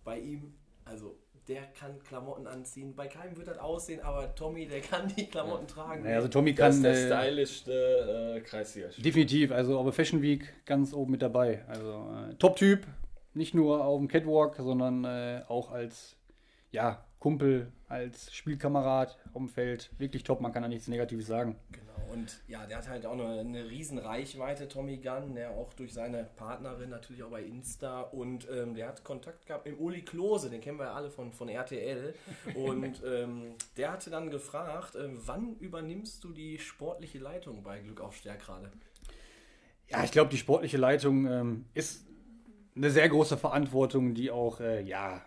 bei ihm. Also der kann Klamotten anziehen. Bei keinem wird das aussehen, aber Tommy, der kann die Klamotten ja. tragen. Ja, also Tommy kann. Das ist der äh, stylischste äh, Kreisliga. Definitiv, also auf der Fashion Week ganz oben mit dabei. Also äh, Top-Typ, nicht nur auf dem Catwalk, sondern äh, auch als ja, Kumpel, als Spielkamerad auf dem Feld. Wirklich top, man kann da nichts Negatives sagen. Genau. Und ja, der hat halt auch eine, eine riesen Reichweite, Tommy Gunn, der auch durch seine Partnerin natürlich auch bei Insta und ähm, der hat Kontakt gehabt mit Uli Klose, den kennen wir ja alle von, von RTL. Und ähm, der hatte dann gefragt, äh, wann übernimmst du die sportliche Leitung bei Glück auf Stärk gerade? Ja, ich glaube, die sportliche Leitung ähm, ist eine sehr große Verantwortung, die auch, äh, ja,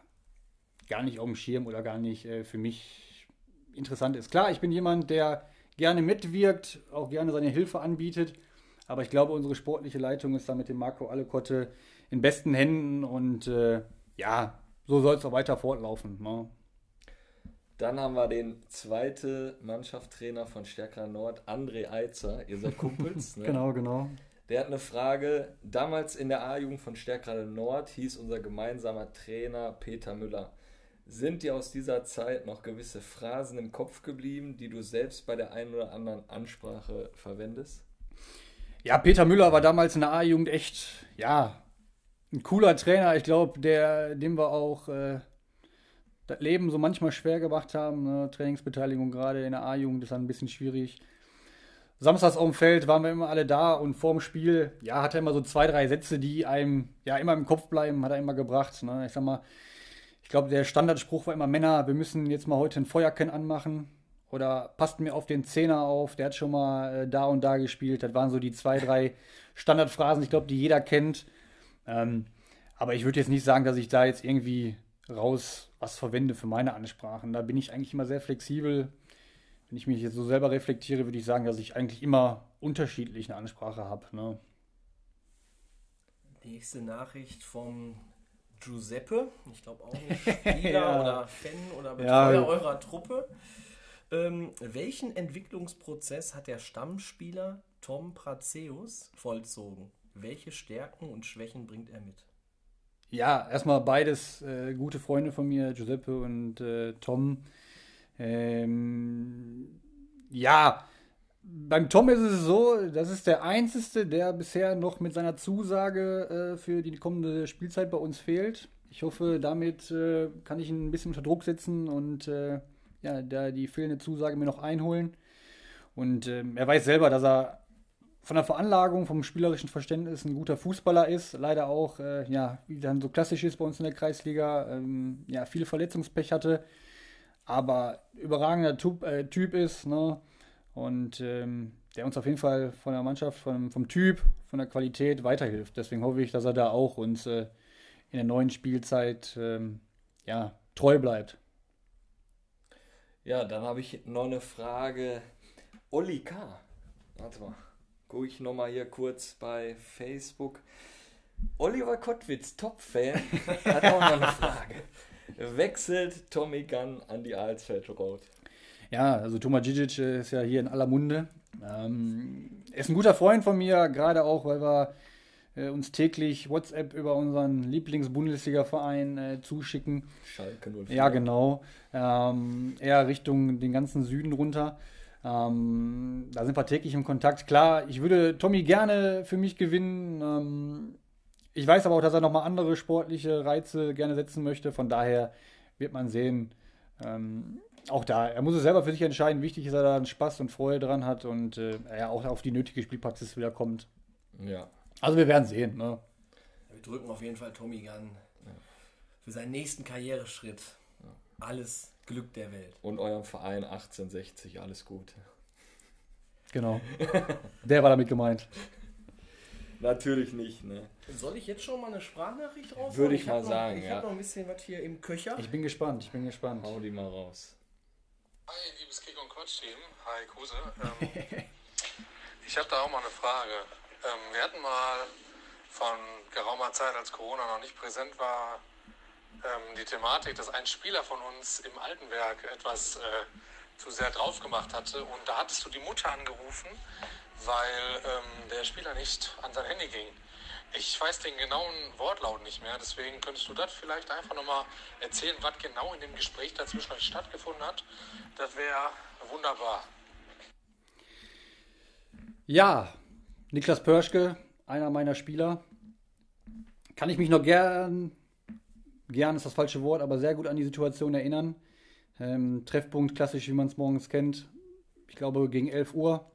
gar nicht auf dem Schirm oder gar nicht äh, für mich interessant ist. Klar, ich bin jemand, der gerne mitwirkt, auch gerne seine Hilfe anbietet. Aber ich glaube, unsere sportliche Leitung ist da mit dem Marco Allekotte in besten Händen und äh, ja, so soll es auch weiter fortlaufen. Ne? Dann haben wir den zweiten Mannschaftstrainer von Stärker Nord, André Eizer. Ihr seid Kumpels. ne? Genau, genau. Der hat eine Frage. Damals in der A-Jugend von Stärkrade Nord hieß unser gemeinsamer Trainer Peter Müller. Sind dir aus dieser Zeit noch gewisse Phrasen im Kopf geblieben, die du selbst bei der einen oder anderen Ansprache verwendest? Ja, Peter Müller war damals in der A-Jugend echt, ja, ein cooler Trainer. Ich glaube, dem wir auch äh, das Leben so manchmal schwer gemacht haben. Ne? Trainingsbeteiligung gerade in der A-Jugend ist dann ein bisschen schwierig. Samstags auf dem Feld waren wir immer alle da und vorm Spiel, ja, hat er immer so zwei, drei Sätze, die einem ja immer im Kopf bleiben, hat er immer gebracht. Ne? Ich sag mal, ich glaube, der Standardspruch war immer Männer, wir müssen jetzt mal heute ein Feuerken anmachen. Oder passt mir auf den Zehner auf, der hat schon mal äh, da und da gespielt. Das waren so die zwei, drei Standardphrasen, ich glaube, die jeder kennt. Ähm, aber ich würde jetzt nicht sagen, dass ich da jetzt irgendwie raus was verwende für meine Ansprachen. Da bin ich eigentlich immer sehr flexibel. Wenn ich mich jetzt so selber reflektiere, würde ich sagen, dass ich eigentlich immer unterschiedlich eine Ansprache habe. Ne? Nächste Nachricht vom Giuseppe. Ich glaube auch ein Spieler Ja. oder Fan oder Betreuer Ja. eurer Truppe. Ähm, welchen Entwicklungsprozess hat der Stammspieler Tom Prazeus vollzogen? Welche Stärken und Schwächen bringt er mit? Ja, erstmal beides äh, gute Freunde von mir, Giuseppe und äh, Tom. Ähm, ja, beim Tom ist es so, das ist der Einzige, der bisher noch mit seiner Zusage äh, für die kommende Spielzeit bei uns fehlt. Ich hoffe, damit äh, kann ich ihn ein bisschen unter Druck setzen und äh, ja, da die fehlende Zusage mir noch einholen. Und ähm, er weiß selber, dass er von der Veranlagung, vom spielerischen Verständnis ein guter Fußballer ist. Leider auch, äh, ja, wie dann so klassisch ist bei uns in der Kreisliga, ähm, ja, viel Verletzungspech hatte. Aber überragender Typ, äh, typ ist, ne? Und ähm, der uns auf jeden Fall von der Mannschaft, vom, vom Typ, von der Qualität weiterhilft. Deswegen hoffe ich, dass er da auch uns äh, in der neuen Spielzeit ähm, ja, treu bleibt. Ja, dann habe ich noch eine Frage. Olli K. Warte mal. Gucke ich nochmal hier kurz bei Facebook. Oliver Kottwitz, Top-Fan, hat auch noch eine Frage. Wechselt Tommy Gunn an die Alsfeld Road? Ja, also Thomas Djidzic äh, ist ja hier in aller Munde. Ähm, er ist ein guter Freund von mir, gerade auch, weil wir äh, uns täglich WhatsApp über unseren Lieblings-Bundesliga-Verein äh, zuschicken. Schalke 04. Ja, genau. Ähm, eher Richtung den ganzen Süden runter. Ähm, da sind wir täglich im Kontakt. Klar, ich würde Tommy gerne für mich gewinnen. Ähm, ich weiß aber auch, dass er nochmal andere sportliche Reize gerne setzen möchte. Von daher wird man sehen. Ähm, auch da, er muss es selber für sich entscheiden. Wichtig ist, dass er da einen Spaß und Freude dran hat und äh, er auch auf die nötige Spielpraxis wieder kommt. Ja. Also wir werden sehen. Ne? Wir drücken auf jeden Fall Tommy Gunn für seinen nächsten Karriereschritt. Alles Glück der Welt. Und eurem Verein 1860, alles gut. Genau. Der war damit gemeint. Natürlich nicht, ne? Soll ich jetzt schon mal eine Sprachnachricht raus? Würde ich hab mal noch, sagen, Ich ja. habe noch ein bisschen was hier im Köcher. Ich bin gespannt, ich bin gespannt. Hau die mal raus. Hi, liebes Kick- und Quatsch-Team. Hi, Kuse. Ähm, ich habe da auch mal eine Frage. Ähm, wir hatten mal von geraumer Zeit, als Corona noch nicht präsent war, ähm, die Thematik, dass ein Spieler von uns im Altenwerk etwas äh, zu sehr drauf gemacht hatte. Und da hattest du die Mutter angerufen, weil ähm, der Spieler nicht an sein Handy ging. Ich weiß den genauen Wortlaut nicht mehr, deswegen könntest du das vielleicht einfach nochmal erzählen, was genau in dem Gespräch dazwischen euch stattgefunden hat. Das wäre wunderbar. Ja, Niklas Pörschke, einer meiner Spieler. Kann ich mich noch gern, gern ist das falsche Wort, aber sehr gut an die Situation erinnern. Ähm, Treffpunkt, klassisch, wie man es morgens kennt. Ich glaube, gegen 11 Uhr.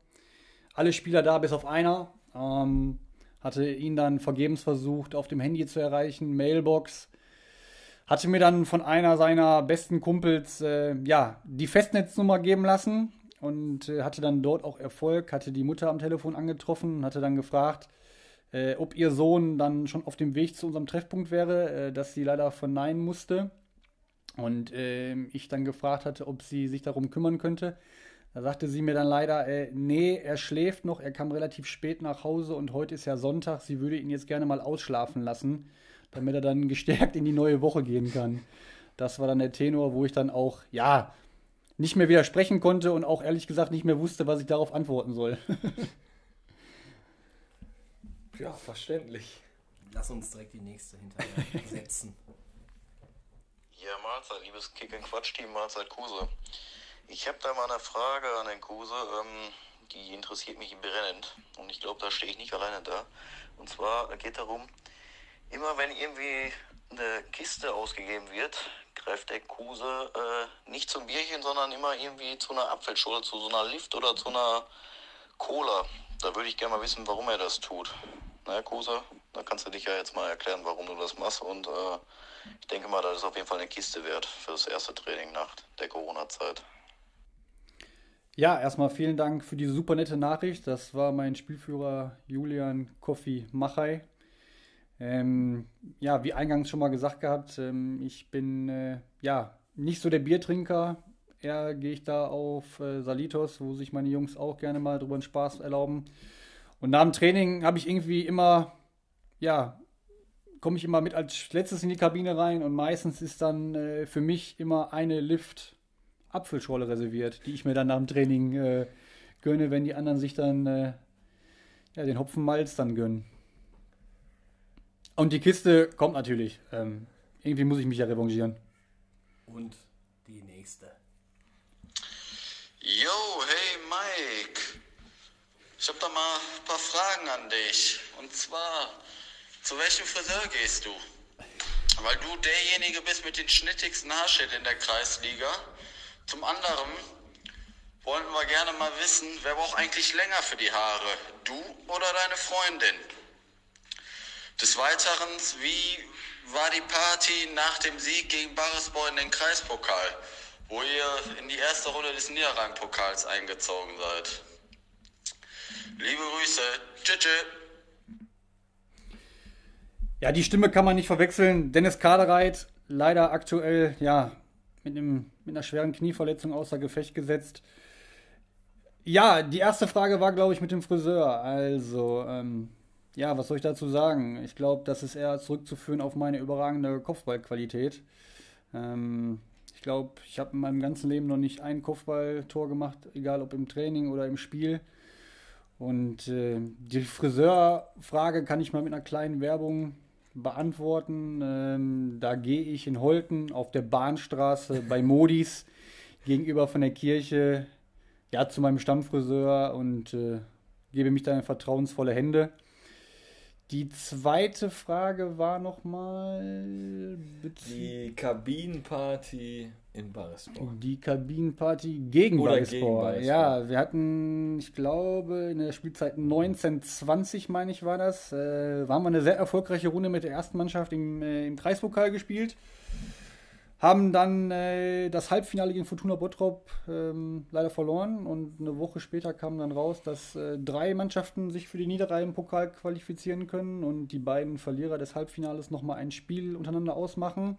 Alle Spieler da, bis auf einer. Ähm, hatte ihn dann vergebens versucht, auf dem Handy zu erreichen, Mailbox. Hatte mir dann von einer seiner besten Kumpels äh, ja, die Festnetznummer geben lassen und äh, hatte dann dort auch Erfolg, hatte die Mutter am Telefon angetroffen und hatte dann gefragt, äh, ob ihr Sohn dann schon auf dem Weg zu unserem Treffpunkt wäre, äh, dass sie leider verneinen musste. Und ähm, ich dann gefragt hatte, ob sie sich darum kümmern könnte. Da sagte sie mir dann leider, äh, nee, er schläft noch, er kam relativ spät nach Hause und heute ist ja Sonntag, sie würde ihn jetzt gerne mal ausschlafen lassen, damit er dann gestärkt in die neue Woche gehen kann. Das war dann der Tenor, wo ich dann auch, ja, nicht mehr widersprechen konnte und auch ehrlich gesagt nicht mehr wusste, was ich darauf antworten soll. Ja, verständlich. Lass uns direkt die nächste hinterher setzen. Ja, Mahlzeit, liebes Kick and Quatsch Team, Mahlzeit Kuse. Ich habe da mal eine Frage an den Kuse, ähm, die interessiert mich brennend und ich glaube, da stehe ich nicht alleine da. Und zwar geht darum, immer wenn irgendwie eine Kiste ausgegeben wird, greift der Kuse äh, nicht zum Bierchen, sondern immer irgendwie zu einer Apfelschule, zu so einer Lift oder zu einer Cola. Da würde ich gerne mal wissen, warum er das tut. Na, Kuse, da kannst du dich ja jetzt mal erklären, warum du das machst. Und äh, ich denke mal, das ist auf jeden Fall eine Kiste wert für das erste Training nach der Corona-Zeit. Ja, erstmal vielen Dank für diese super nette Nachricht. Das war mein Spielführer Julian Koffi Machai. Ähm, ja, wie eingangs schon mal gesagt gehabt, ähm, ich bin äh, ja nicht so der Biertrinker. Eher gehe ich da auf äh, Salitos, wo sich meine Jungs auch gerne mal drüber einen Spaß erlauben. Und nach dem Training habe ich irgendwie immer, ja, komme ich immer mit als letztes in die Kabine rein und meistens ist dann äh, für mich immer eine Lift Apfelschorle reserviert, die ich mir dann nach dem Training äh, gönne, wenn die anderen sich dann äh, ja, den Hopfenmalz dann gönnen. Und die Kiste kommt natürlich. Ähm, irgendwie muss ich mich ja revanchieren. Und die nächste. Yo, hey Mike. Ich habe da mal ein paar Fragen an dich. Und zwar, zu welchem Friseur gehst du? Weil du derjenige bist mit den schnittigsten Haarschnitt in der Kreisliga. Zum anderen wollten wir gerne mal wissen, wer braucht eigentlich länger für die Haare? Du oder deine Freundin? Des Weiteren, wie war die Party nach dem Sieg gegen Barresborn in den Kreispokal, wo ihr in die erste Runde des Niederrhein-Pokals eingezogen seid? Liebe Grüße. Tschüss. Ja, die Stimme kann man nicht verwechseln. Dennis Kadereit, leider aktuell, ja, mit, einem, mit einer schweren Knieverletzung außer Gefecht gesetzt. Ja, die erste Frage war, glaube ich, mit dem Friseur. Also, ähm, ja, was soll ich dazu sagen? Ich glaube, das ist eher zurückzuführen auf meine überragende Kopfballqualität. Ähm, ich glaube, ich habe in meinem ganzen Leben noch nicht ein Kopfballtor gemacht, egal ob im Training oder im Spiel. Und äh, die Friseurfrage kann ich mal mit einer kleinen Werbung beantworten. Ähm, da gehe ich in Holten auf der Bahnstraße bei Modis gegenüber von der Kirche ja, zu meinem Stammfriseur und äh, gebe mich da in vertrauensvolle Hände. Die zweite Frage war nochmal. Die Kabinenparty in Barisbor. Die Kabinenparty gegen Oder. Ja, wir hatten, ich glaube, in der Spielzeit 1920, meine ich, war das. Äh, waren wir eine sehr erfolgreiche Runde mit der ersten Mannschaft im, äh, im Kreispokal gespielt. Haben dann äh, das Halbfinale gegen Fortuna Bottrop ähm, leider verloren und eine Woche später kam dann raus, dass äh, drei Mannschaften sich für die Niederrhein-Pokal qualifizieren können und die beiden Verlierer des Halbfinales nochmal ein Spiel untereinander ausmachen.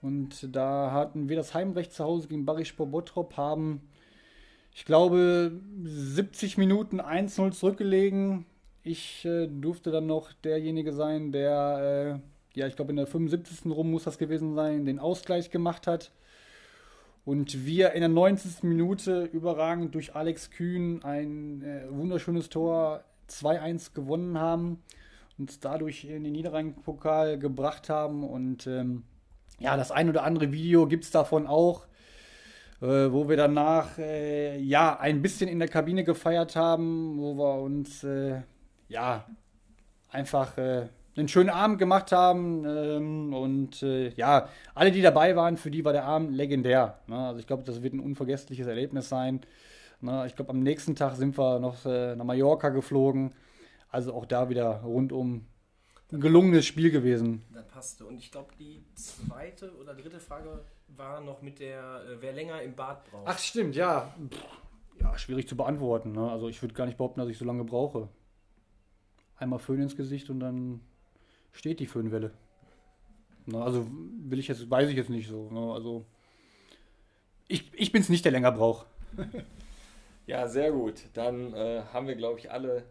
Und da hatten wir das Heimrecht zu Hause gegen Barispor Bottrop, haben, ich glaube, 70 Minuten 1-0 zurückgelegen. Ich äh, durfte dann noch derjenige sein, der, äh, ja, ich glaube, in der 75. rum muss das gewesen sein, den Ausgleich gemacht hat. Und wir in der 90. Minute überragend durch Alex Kühn ein äh, wunderschönes Tor 2-1 gewonnen haben, uns dadurch in den Niederrhein-Pokal gebracht haben und ähm, ja, das ein oder andere Video gibt es davon auch, äh, wo wir danach äh, ja ein bisschen in der Kabine gefeiert haben, wo wir uns äh, ja einfach äh, einen schönen Abend gemacht haben ähm, und äh, ja, alle, die dabei waren, für die war der Abend legendär. Ne? Also ich glaube, das wird ein unvergessliches Erlebnis sein. Ne? Ich glaube, am nächsten Tag sind wir noch äh, nach Mallorca geflogen. Also auch da wieder rundum ein gelungenes Spiel gewesen. Das passte. Und ich glaube, die zweite oder dritte Frage war noch mit der, äh, wer länger im Bad braucht. Ach, stimmt, ja. Pff, Ja, schwierig zu beantworten. Ne? Also ich würde gar nicht behaupten, dass ich so lange brauche. Einmal Föhn ins Gesicht und dann steht die Föhnwelle. Ne? Also will ich jetzt, weiß ich jetzt nicht so. Ne? Also ich, ich bin es nicht, der länger braucht. Ja, sehr gut. Dann äh, haben wir, glaube ich, alle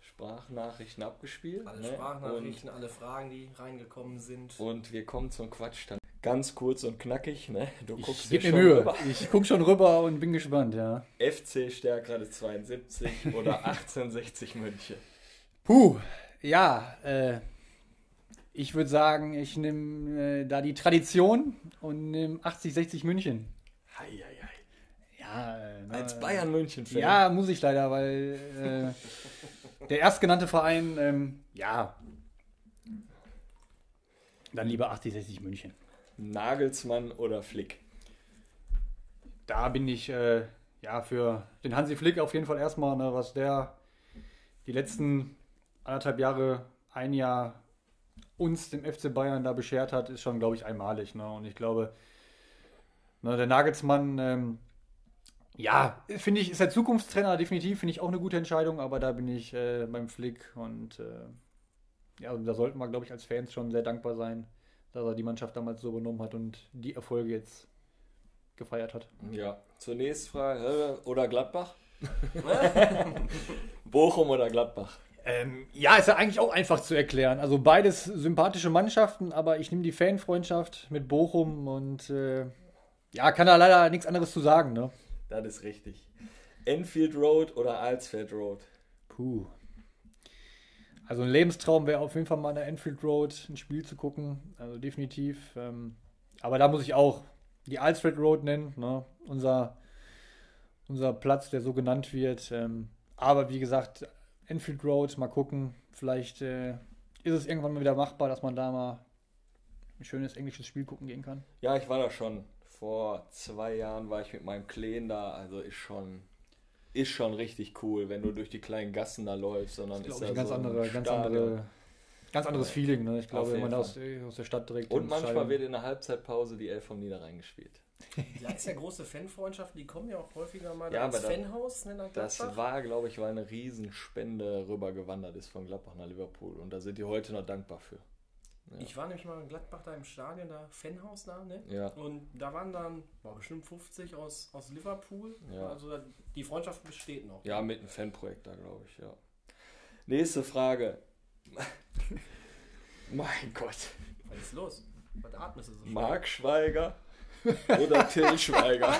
Sprachnachrichten abgespielt. alle ne? Sprachnachrichten, alle Fragen, die reingekommen sind. Und, und wir kommen zum Quatsch dann. Ganz kurz und knackig, ne? Du guckst Ich dir gebe mir schon Mühe. rüber. Ich gucke schon rüber und bin gespannt, ja. FC Stärkrade 72 oder 1860 München. Puh, ja, äh, Ich würde sagen, ich nehme äh, da die Tradition und nehme 80, 60 München. Hei, hei, hei. Ja, äh, Als Bayern München-Fan. Ja, muss ich leider, weil äh, der erstgenannte Verein, ähm, ja. Dann lieber 80, 60 München. Nagelsmann oder Flick. Da bin ich äh, ja für den Hansi Flick auf jeden Fall erstmal, ne, was der die letzten anderthalb Jahre, ein Jahr uns, dem FC Bayern, da beschert hat, ist schon, glaube ich, einmalig. Ne? Und ich glaube, ne, der Nagelsmann, ähm, ja, finde ich, ist der Zukunftstrainer definitiv, finde ich auch eine gute Entscheidung, aber da bin ich äh, beim Flick und äh, ja, da sollten wir, glaube ich, als Fans schon sehr dankbar sein, dass er die Mannschaft damals so übernommen hat und die Erfolge jetzt gefeiert hat. Ja, zur nächsten Frage. Oder Gladbach? Bochum oder Gladbach? Ähm, ja, ist ja eigentlich auch einfach zu erklären. Also beides sympathische Mannschaften, aber ich nehme die Fanfreundschaft mit Bochum und äh, ja, kann da leider nichts anderes zu sagen. Ne? Das ist richtig. Enfield Road oder Alsfeld Road? Puh. Also ein Lebenstraum wäre auf jeden Fall mal an der Enfield Road ein Spiel zu gucken. Also definitiv. Ähm, aber da muss ich auch die Alsfred Road nennen. Ne? Unser, unser Platz, der so genannt wird. Ähm, aber wie gesagt, Enfield Road, mal gucken. Vielleicht äh, ist es irgendwann mal wieder machbar, dass man da mal ein schönes englisches Spiel gucken gehen kann. Ja, ich war da schon. Vor zwei Jahren war ich mit meinem Kleen da. Also ist schon, ist schon richtig cool, wenn du durch die kleinen Gassen da läufst. Sondern ist Glaube da ein ganz so andere, ganz Stadion. andere, ganz anderes. Feeling. Ne? Ich glaube, wenn man da jeden aus, aus der Stadt direkt Und manchmal Stadion- wird in der Halbzeitpause die Elf vom Niederrhein gespielt. Ja, ist ja große Fanfreundschaften, die kommen ja auch häufiger mal Ja, da ins da- Fanhaus, ne, Das war, glaube ich, weil eine Riesenspende rübergewandert ist von Gladbach nach Liverpool. Und da sind die heute noch dankbar für. Ich war nämlich mal in Gladbach da im Stadion, da Fanhaus da, ne? Ja. Und da waren dann war bestimmt 50 aus, aus Liverpool. Ja. Also da- die Freundschaft besteht noch. Ja, mit einem Fanprojekt da, glaube ich, ja. Nächste Frage. mein Gott. Was ist los? Was atmest du so? Marc Schweiger oder Till Schweiger?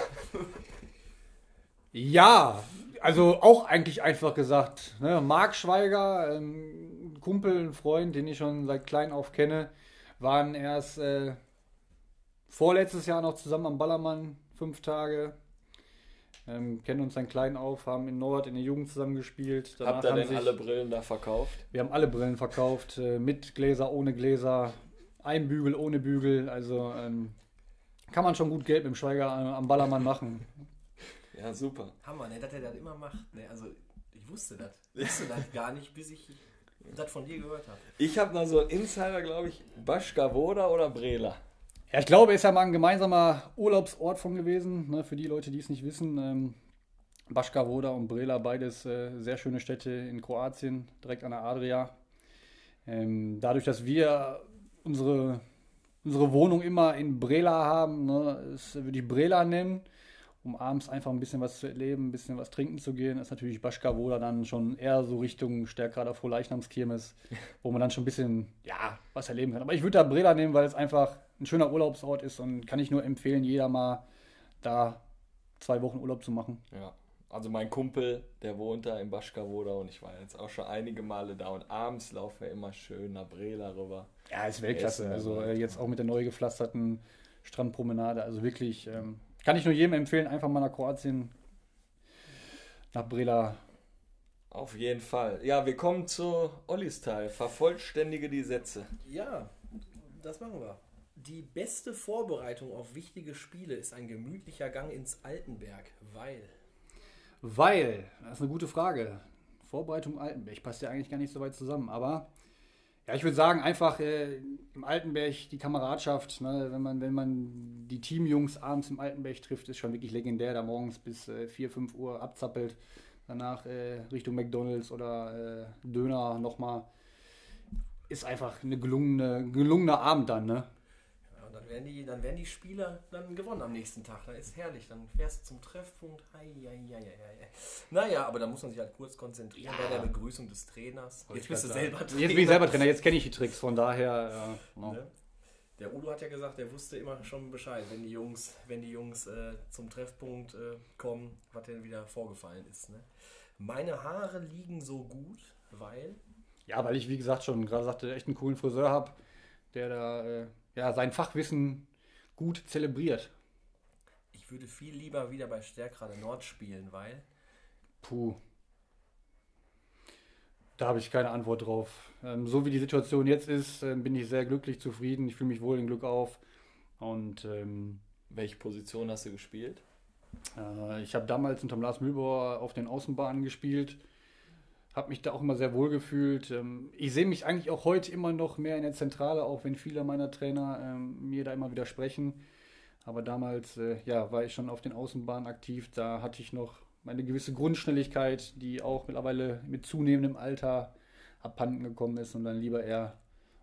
Ja, also auch eigentlich einfach gesagt. Ne? Marc Schweiger, ähm, ein Kumpel, ein Freund, den ich schon seit klein auf kenne, waren erst äh, vorletztes Jahr noch zusammen am Ballermann, fünf Tage. Ähm, kennen uns dann klein auf, haben in Nord in der Jugend zusammen gespielt. Habt ihr haben denn sich- alle Brillen da verkauft? Wir haben alle Brillen verkauft, äh, mit Gläser, ohne Gläser, ein Bügel, ohne Bügel. Also ähm, kann man schon gut Geld mit dem Schweiger am Ballermann machen. Ja, super. Hammer, ne, dass er das immer macht. Ne? Also ich wusste das. Ich wusste das gar nicht, bis ich das von dir gehört habe. Ich habe noch so einen Insider, glaube ich, Baschka Woda oder Brela. Ja, ich glaube, ist ja mal ein gemeinsamer Urlaubsort von gewesen. Ne, für die Leute, die es nicht wissen. Ähm, Baška Voda und Brela, beides äh, sehr schöne Städte in Kroatien, direkt an der Adria. Ähm, dadurch, dass wir unsere, unsere Wohnung immer in Brela haben, ne, das würde ich Brela nennen, um abends einfach ein bisschen was zu erleben, ein bisschen was trinken zu gehen, ist natürlich Baška Voda dann schon eher so Richtung Stärkrader Frohleichnamskirmes, wo man dann schon ein bisschen, ja, was erleben kann. Aber ich würde da Brela nehmen, weil es einfach ein schöner Urlaubsort ist und kann ich nur empfehlen, jeder mal da zwei Wochen Urlaub zu machen. Ja. Also mein Kumpel, der wohnt da in Baschka Woda und ich war jetzt auch schon einige Male da und abends laufen wir immer schön nach Brela rüber. Ja, ist Weltklasse. Essen, Also also. äh, jetzt auch mit der neu gepflasterten Strandpromenade. Also wirklich, ähm, kann ich nur jedem empfehlen, einfach mal nach Kroatien, nach Brela. Auf jeden Fall. Ja, wir kommen zu Ollis Teil. Vervollständige die Sätze. Ja, das machen wir. Die beste Vorbereitung auf wichtige Spiele ist ein gemütlicher Gang ins Altenberg, weil. Weil, das ist eine gute Frage. Vorbereitung Altenberg passt ja eigentlich gar nicht so weit zusammen, aber ja, ich würde sagen, einfach äh, im Altenberg die Kameradschaft, ne, wenn, man, wenn man die Teamjungs abends im Altenberg trifft, ist schon wirklich legendär, da morgens bis äh, 4, 5 Uhr abzappelt, danach äh, Richtung McDonalds oder äh, Döner nochmal. Ist einfach eine gelungene, gelungener Abend dann, ne? Ja, dann werden, die, dann werden die Spieler dann gewonnen am nächsten Tag. Da ist herrlich. Dann fährst du zum Treffpunkt. Hei, hei, hei, hei. Naja, aber da muss man sich halt kurz konzentrieren bei der Begrüßung des Trainers. Jetzt bist du selber Jetzt bin ich selber Trainer, jetzt kenne ich die Tricks, von daher. Ja, genau. Ne? Der Udo hat ja gesagt, er wusste immer schon Bescheid, wenn die Jungs, wenn die Jungs äh, zum Treffpunkt äh, kommen, was denn wieder vorgefallen ist. Ne? Meine Haare liegen so gut, weil. Ja, weil ich, wie gesagt, schon gerade sagte, echt einen coolen Friseur habe. der da äh, ja, sein Fachwissen gut zelebriert. Ich würde viel lieber wieder bei Stärkrade Nord spielen, weil Puh. Da habe ich keine Antwort drauf. Ähm, so wie die Situation jetzt ist, ähm, bin ich sehr glücklich, zufrieden. Ich fühle mich wohl in Glück auf. Und ähm, Welche Position hast du gespielt? äh, ich habe damals unter Lars Mühlbauer auf den Außenbahnen gespielt. Habe mich da auch immer sehr wohl gefühlt. Ähm, ich sehe mich eigentlich auch heute immer noch mehr in der Zentrale, auch wenn viele meiner Trainer ähm, mir da immer widersprechen. Aber damals äh, ja, war ich schon auf den Außenbahnen aktiv. Da hatte ich noch eine gewisse Grundschnelligkeit, die auch mittlerweile mit zunehmendem Alter abhanden gekommen ist und dann lieber eher,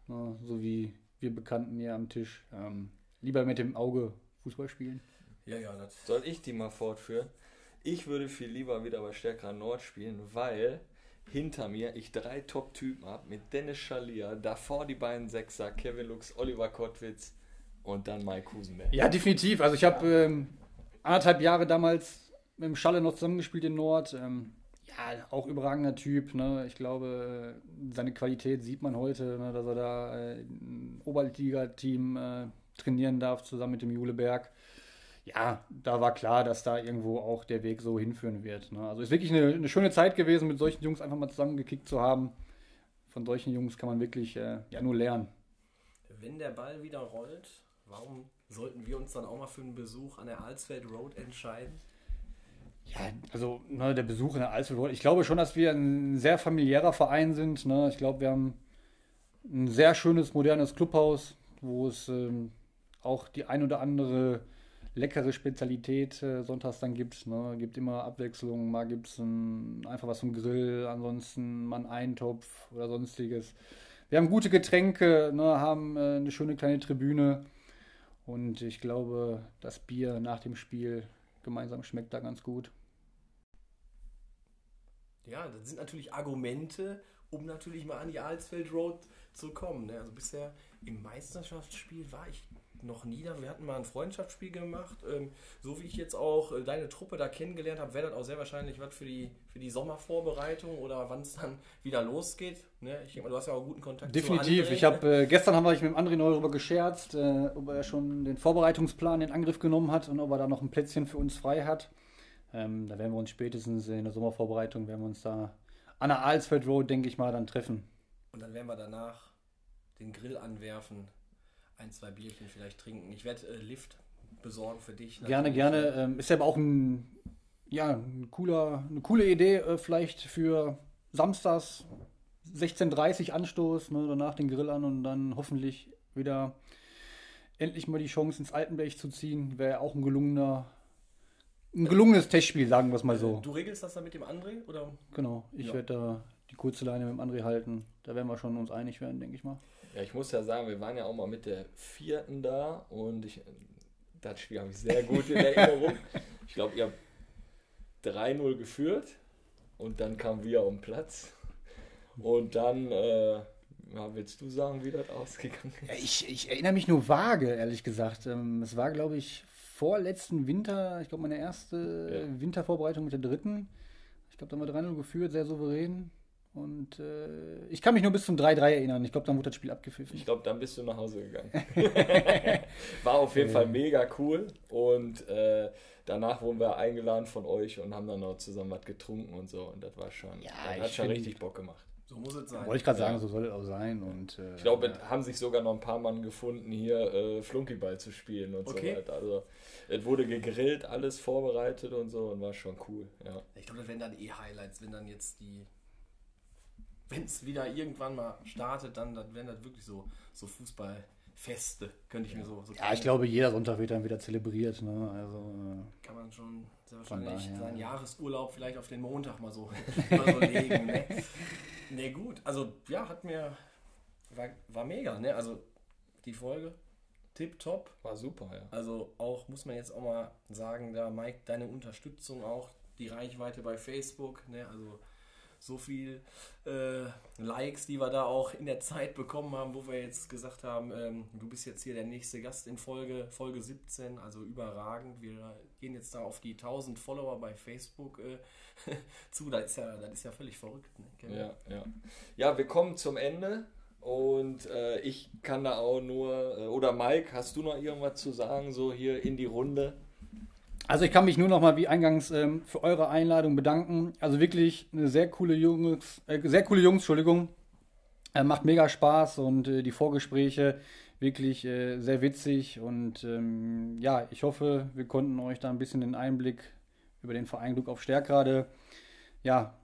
ne, so wie wir Bekannten hier am Tisch, ähm, lieber mit dem Auge Fußball spielen. ja, ja, das Soll ich die mal fortführen? Ich würde viel lieber wieder bei Stärkerer Nord spielen, weil hinter mir ich drei Top-Typen habe mit Dennis Schalier, davor die beiden Sechser, Kevin Lux, Oliver Kottwitz und dann Mike Husenberg. Ja, definitiv. Also ich habe ähm, anderthalb Jahre damals mit dem Schalle noch zusammengespielt in Nord. Ähm, ja, auch überragender Typ. Ne? Ich glaube, äh, seine Qualität sieht man heute, ne? dass er da äh, ein Oberliga-Team äh, trainieren darf, zusammen mit dem Juleberg. Ja, da war klar, dass da irgendwo auch der Weg so hinführen wird. Ne? Also ist wirklich eine, eine schöne Zeit gewesen, mit solchen Jungs einfach mal zusammengekickt zu haben. Von solchen Jungs kann man wirklich äh, ja nur lernen. Wenn der Ball wieder rollt, warum sollten wir uns dann auch mal für einen Besuch an der Alsfeld Road entscheiden? Ja, also ne, der Besuch in der Alsfeld, ich glaube schon, dass wir ein sehr familiärer Verein sind. Ne? Ich glaube, wir haben ein sehr schönes, modernes Clubhaus, wo es ähm, auch die ein oder andere leckere Spezialität äh, sonntags dann gibt. Ne? Gibt immer Abwechslung, mal gibt es einfach was vom Grill, ansonsten mal einen Eintopf oder sonstiges. Wir haben gute Getränke, ne? haben äh, eine schöne kleine Tribüne und ich glaube, das Bier nach dem Spiel gemeinsam schmeckt da ganz gut. Ja, das sind natürlich Argumente, um natürlich mal an die Alsfeld Road zu kommen. Ne? Also bisher im Meisterschaftsspiel war ich noch nie da. Wir hatten mal ein Freundschaftsspiel gemacht. Ähm, so wie ich jetzt auch äh, deine Truppe da kennengelernt habe, wäre das auch sehr wahrscheinlich was für die, für die Sommervorbereitung oder wann es dann wieder losgeht. Ne? Ich denke mal, du hast ja auch guten Kontakt Definitiv. Ich habe äh, gestern haben wir mit dem André neu darüber gescherzt, äh, ob er schon den Vorbereitungsplan in Angriff genommen hat und ob er da noch ein Plätzchen für uns frei hat. Ähm, da werden wir uns spätestens in der Sommervorbereitung werden wir uns da an der Alsfeld Road, denke ich mal, dann treffen. Und dann werden wir danach den Grill anwerfen, ein, zwei Bierchen vielleicht trinken. Ich werde äh, Lift besorgen für dich. Gerne, natürlich. gerne. Ähm, ist ja aber auch ein, ja, ein cooler, eine coole Idee, äh, vielleicht für samstags 16.30 Uhr Anstoß, ne, danach den Grill an und dann hoffentlich wieder endlich mal die Chance ins Altenberg zu ziehen. Wäre auch ein gelungener, ein gelungenes Testspiel, sagen wir es mal so. Du regelst das dann mit dem André? Oder? Genau, ich Ja. werde da die kurze Leine mit dem André halten. Da werden wir schon uns einig werden, denke ich mal. Ja, ich muss ja sagen, wir waren ja auch mal mit der vierten da und ich, das Spiel habe ich sehr gut in Erinnerung. Ich glaube, ihr habt 3-0 geführt und dann kamen wir um Platz. Und dann, äh, ja, willst du sagen, wie das ausgegangen ist? Ich, ich erinnere mich nur vage, ehrlich gesagt. Ähm, Es war, glaube ich, vorletzten Winter, ich glaube, meine erste Ja. Wintervorbereitung mit der dritten. Ich glaube, da haben wir 3-0 geführt, sehr souverän. Und äh, ich kann mich nur bis zum 3-3 erinnern. Ich glaube, dann wurde das Spiel abgepfiffen. Ich glaube, dann bist du nach Hause gegangen. War auf jeden Fall mega cool. Und äh, danach wurden wir eingeladen von euch und haben dann noch zusammen was getrunken und so. Und das war schon, Ja, hat schon find- richtig Bock gemacht. So muss es sein. Wollte ich gerade Ja. sagen, so soll es auch sein. Und, äh, Ich glaube, es haben sich sogar noch ein paar Mann gefunden, hier äh, Flunkyball zu spielen und Okay. so weiter. Also, es wurde gegrillt, alles vorbereitet und so und war schon cool. Ja. Ich glaube, das wären dann eh Highlights, wenn dann jetzt die. Wenn es wieder irgendwann mal startet, dann, dann wären das wirklich so, so Fußballfeste, könnte ich mir so. so ja, ich glaube, jeder Sonntag wird dann wieder zelebriert. Ne? Also, äh, Kann man schon sehr wahrscheinlich daher. seinen Jahresurlaub vielleicht auf den Montag mal so, mal so legen. Ne? ne, gut. Also, ja, hat mir. War, war mega, ne? Also, die Folge. Tipptopp. War super, ja. Also auch, muss man jetzt auch mal sagen, da Mike, deine Unterstützung auch, die Reichweite bei Facebook, ne, also so viel äh, Likes, die wir da auch in der Zeit bekommen haben, wo wir jetzt gesagt haben, ähm, du bist jetzt hier der nächste Gast in Folge, Folge 17, also überragend. Wir gehen jetzt da auf die 1000 Follower bei Facebook äh, zu, das ist, ja, das ist ja völlig verrückt. Ne? Kevin? Ja, ja. Ja, wir kommen zum Ende Und äh, ich kann da auch nur, äh, oder Mike, hast du noch irgendwas zu sagen, so hier in die Runde? Also ich kann mich nur noch mal wie eingangs ähm, für eure Einladung bedanken. Also wirklich eine sehr coole Jungs, äh, sehr coole Jungs, Entschuldigung. Äh, macht mega Spaß und äh, die Vorgespräche wirklich äh, sehr witzig und ähm, ja, ich hoffe, wir konnten euch da ein bisschen den Einblick über den Verein Glück auf Stärkrade ja,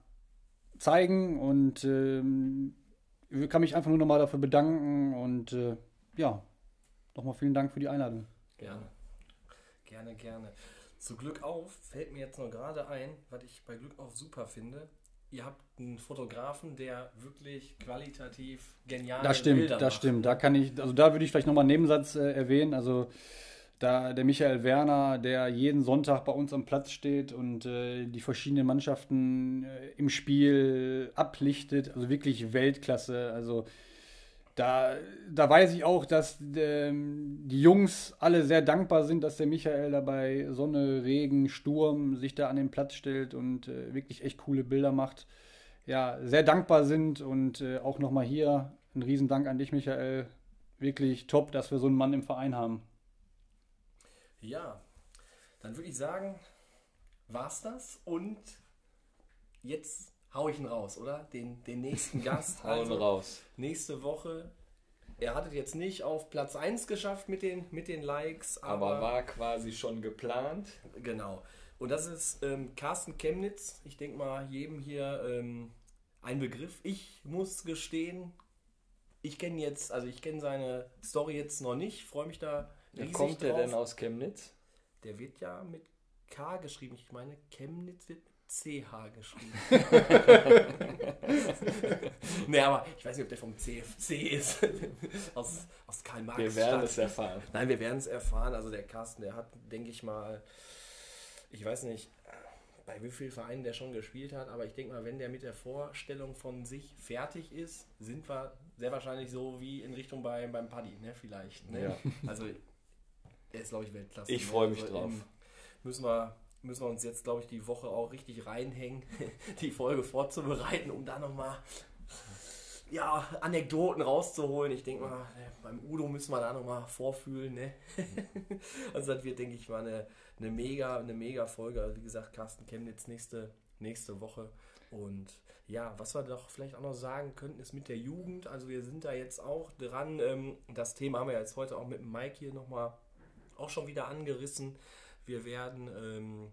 zeigen und ähm, ich kann mich einfach nur nochmal dafür bedanken und äh, ja, nochmal vielen Dank für die Einladung. Gerne. Gerne, gerne. Zu Glück auf fällt mir jetzt noch gerade ein, was ich bei Glück auf super finde. Ihr habt einen Fotografen, der wirklich qualitativ genial Das stimmt, Bilder das macht. stimmt. Da kann ich, also da würde ich vielleicht nochmal einen Nebensatz äh, erwähnen. Also da der Michael Werner, der jeden Sonntag bei uns am Platz steht und äh, die verschiedenen Mannschaften äh, im Spiel ablichtet, also wirklich Weltklasse. Also da, da weiß ich auch, dass ähm, die Jungs alle sehr dankbar sind, dass der Michael da bei Sonne, Regen, Sturm sich da an den Platz stellt und äh, wirklich echt coole Bilder macht. Ja, sehr dankbar sind und äh, auch nochmal hier ein Riesendank an dich, Michael. Wirklich top, dass wir so einen Mann im Verein haben. Ja, dann würde ich sagen, war's das und jetzt hau ich ihn raus, oder? Den, den nächsten Gast. Hauen Also, raus. nächste Woche. Er hat es jetzt nicht auf Platz 1 geschafft mit den, mit den Likes, aber, Aber war quasi schon geplant. genau. Und das ist ähm, Carsten Chemnitz. Ich denke mal, jedem hier ähm, ein Begriff. Ich muss gestehen, ich kenne jetzt, also ich kenne seine Story jetzt noch nicht. Freue mich da Wie riesig kommt der drauf. denn aus Chemnitz? Der wird ja mit K geschrieben. Ich meine, Chemnitz wird mit CH geschrieben. nee, aber ich weiß nicht, ob der vom CFC ist. aus, aus karl marx Wir werden es erfahren. Nein, wir werden es erfahren. Also der Carsten, der hat, denke ich mal, ich weiß nicht, bei wie vielen Vereinen der schon gespielt hat, aber ich denke mal, wenn der mit der Vorstellung von sich fertig ist, sind wir sehr wahrscheinlich so wie in Richtung bei, beim Paddy, ne, vielleicht. Ne? Ja. Also er ist, glaube ich, Weltklasse. Ich ne? freu mich also, drauf. Müssen wir, müssen wir uns jetzt, glaube ich, die Woche auch richtig reinhängen, die Folge vorzubereiten, um da nochmal ja, Anekdoten rauszuholen. Ich denke mal, ne, beim Udo müssen wir da nochmal vorfühlen. Ne? also das wird, denke ich mal, eine, eine, mega, eine mega Folge. Also wie gesagt, Carsten Chemnitz nächste, nächste Woche. Und ja, was wir doch vielleicht auch noch sagen könnten, ist mit der Jugend. Also wir sind da jetzt auch dran. Ähm, das Thema haben wir jetzt heute auch mit Mike hier nochmal auch schon wieder angerissen. Wir werden ähm,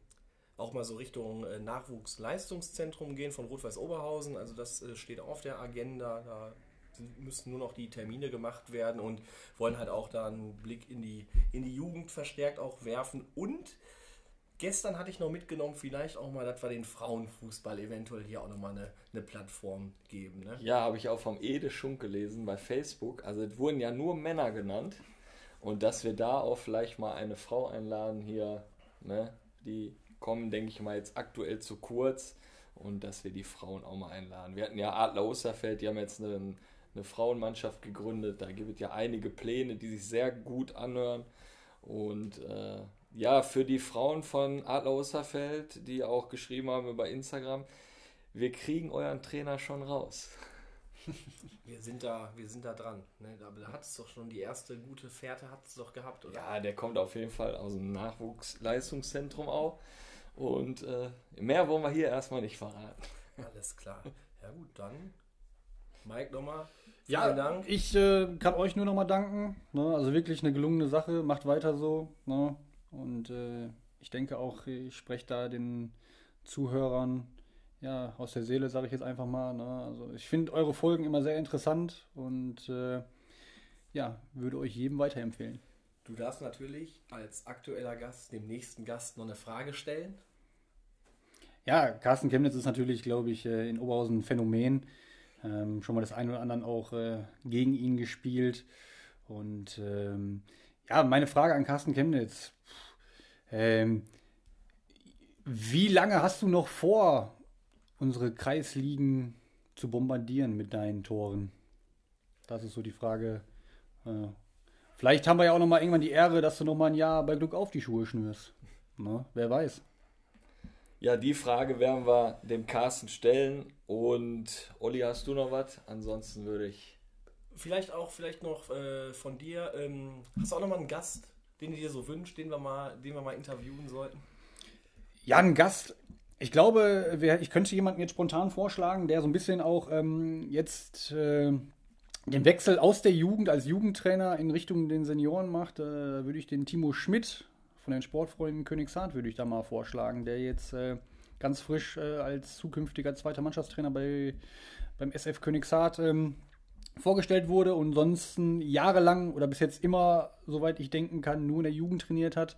auch mal so Richtung äh, Nachwuchsleistungszentrum gehen von Rot-Weiß Oberhausen. Also das äh, steht auf der Agenda. Da müssen nur noch die Termine gemacht werden und wollen halt auch da einen Blick in die, in die Jugend verstärkt auch werfen. Und gestern hatte ich noch mitgenommen, vielleicht auch mal, dass wir den Frauenfußball eventuell hier auch nochmal eine, eine Plattform geben. Ne? Ja, habe ich auch vom Ede Schunk gelesen bei Facebook. Also es wurden ja nur Männer genannt. Und dass wir da auch vielleicht mal eine Frau einladen hier, ne? Die kommen, denke ich mal, jetzt aktuell zu kurz. Und dass wir die Frauen auch mal einladen. Wir hatten ja Adler Osterfeld, die haben jetzt eine, eine Frauenmannschaft gegründet. Da gibt es ja einige Pläne, die sich sehr gut anhören. Und äh, ja, für die Frauen von Adler Osterfeld, die auch geschrieben haben über Instagram, wir kriegen euren Trainer schon raus. Wir sind da, wir sind da dran. Ne? Aber da hat es doch schon die erste gute Fährte hat es doch gehabt, oder? Ja, der kommt auf jeden Fall aus dem Nachwuchsleistungszentrum auch. Und äh, mehr wollen wir hier erstmal nicht verraten. Alles klar. Ja gut, dann Mike nochmal. Ja, Vielen Dank. ich äh, kann euch nur nochmal danken. Ne? Also wirklich eine gelungene Sache. Macht weiter so. Ne? Und äh, ich denke auch, ich spreche da den Zuhörern ja, aus der Seele, sage ich jetzt einfach mal. Ne? Also ich finde eure Folgen immer sehr interessant und äh, ja, würde euch jedem weiterempfehlen. Du darfst natürlich als aktueller Gast dem nächsten Gast noch eine Frage stellen. Ja, Carsten Chemnitz ist natürlich, glaube ich, äh, in Oberhausen ein Phänomen. Ähm, schon mal das ein oder anderen auch äh, gegen ihn gespielt. Und ähm, ja, meine Frage an Carsten Chemnitz. Ähm, wie lange hast du noch vor, unsere Kreisligen zu bombardieren mit deinen Toren? Das ist so die Frage. Äh, vielleicht haben wir ja auch noch mal irgendwann die Ehre, dass du noch mal ein Jahr bei Glück auf die Schuhe schnürst. Ne? Wer weiß. Ja, die Frage werden wir dem Carsten stellen. Und Olli, hast du noch was? Ansonsten würde ich. vielleicht auch vielleicht noch äh, von dir. Ähm, hast du auch nochmal einen Gast, den du dir so wünschst, den wir mal, den wir mal interviewen sollten? Ja, ein Gast. Ich glaube, ich könnte jemanden jetzt spontan vorschlagen, der so ein bisschen auch ähm, jetzt äh, den Wechsel aus der Jugend als Jugendtrainer in Richtung den Senioren macht. Äh, würde ich den Timo Schmidt von den Sportfreunden Königshardt würde ich da mal vorschlagen, der jetzt äh, ganz frisch äh, als zukünftiger zweiter Mannschaftstrainer bei, beim SF Königshardt ähm, vorgestellt wurde und sonst jahrelang oder bis jetzt immer, soweit ich denken kann, nur in der Jugend trainiert hat,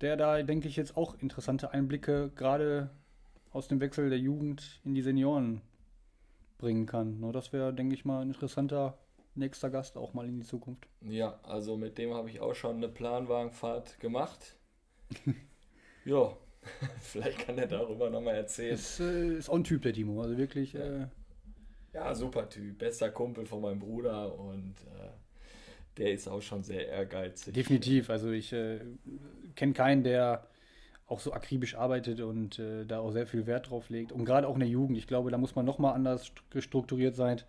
der da, denke ich, jetzt auch interessante Einblicke gerade aus dem Wechsel der Jugend in die Senioren bringen kann. Nur das wäre, denke ich mal, ein interessanter nächster Gast auch mal in die Zukunft. Ja, also mit dem habe ich auch schon eine Planwagenfahrt gemacht. ja, vielleicht kann er darüber nochmal erzählen. Ist, äh, ist auch ein Typ, der Timo. Also wirklich. Ja. Äh, Ja, super Typ. Bester Kumpel von meinem Bruder und äh, der ist auch schon sehr ehrgeizig. definitiv. Also ich äh, kenne keinen, der auch so akribisch arbeitet und äh, da auch sehr viel Wert drauf legt. Und gerade auch in der Jugend. Ich glaube, da muss man nochmal anders st- strukturiert sein.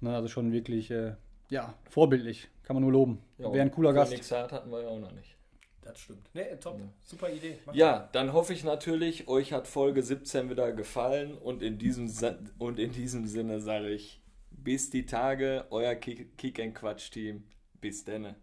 Ne, also schon wirklich, äh, ja, vorbildlich. Kann man nur loben. Ja, Wäre ein cooler Gast. Königshardt hatten wir ja auch noch nicht. Das stimmt. Ne, top. Super Idee. Mach Ja, dann hoffe ich natürlich, euch hat Folge 17 wieder gefallen und in diesem, und in diesem Sinne sage ich, bis die Tage, euer Kick, Kick Quatsch Team. Bis denne.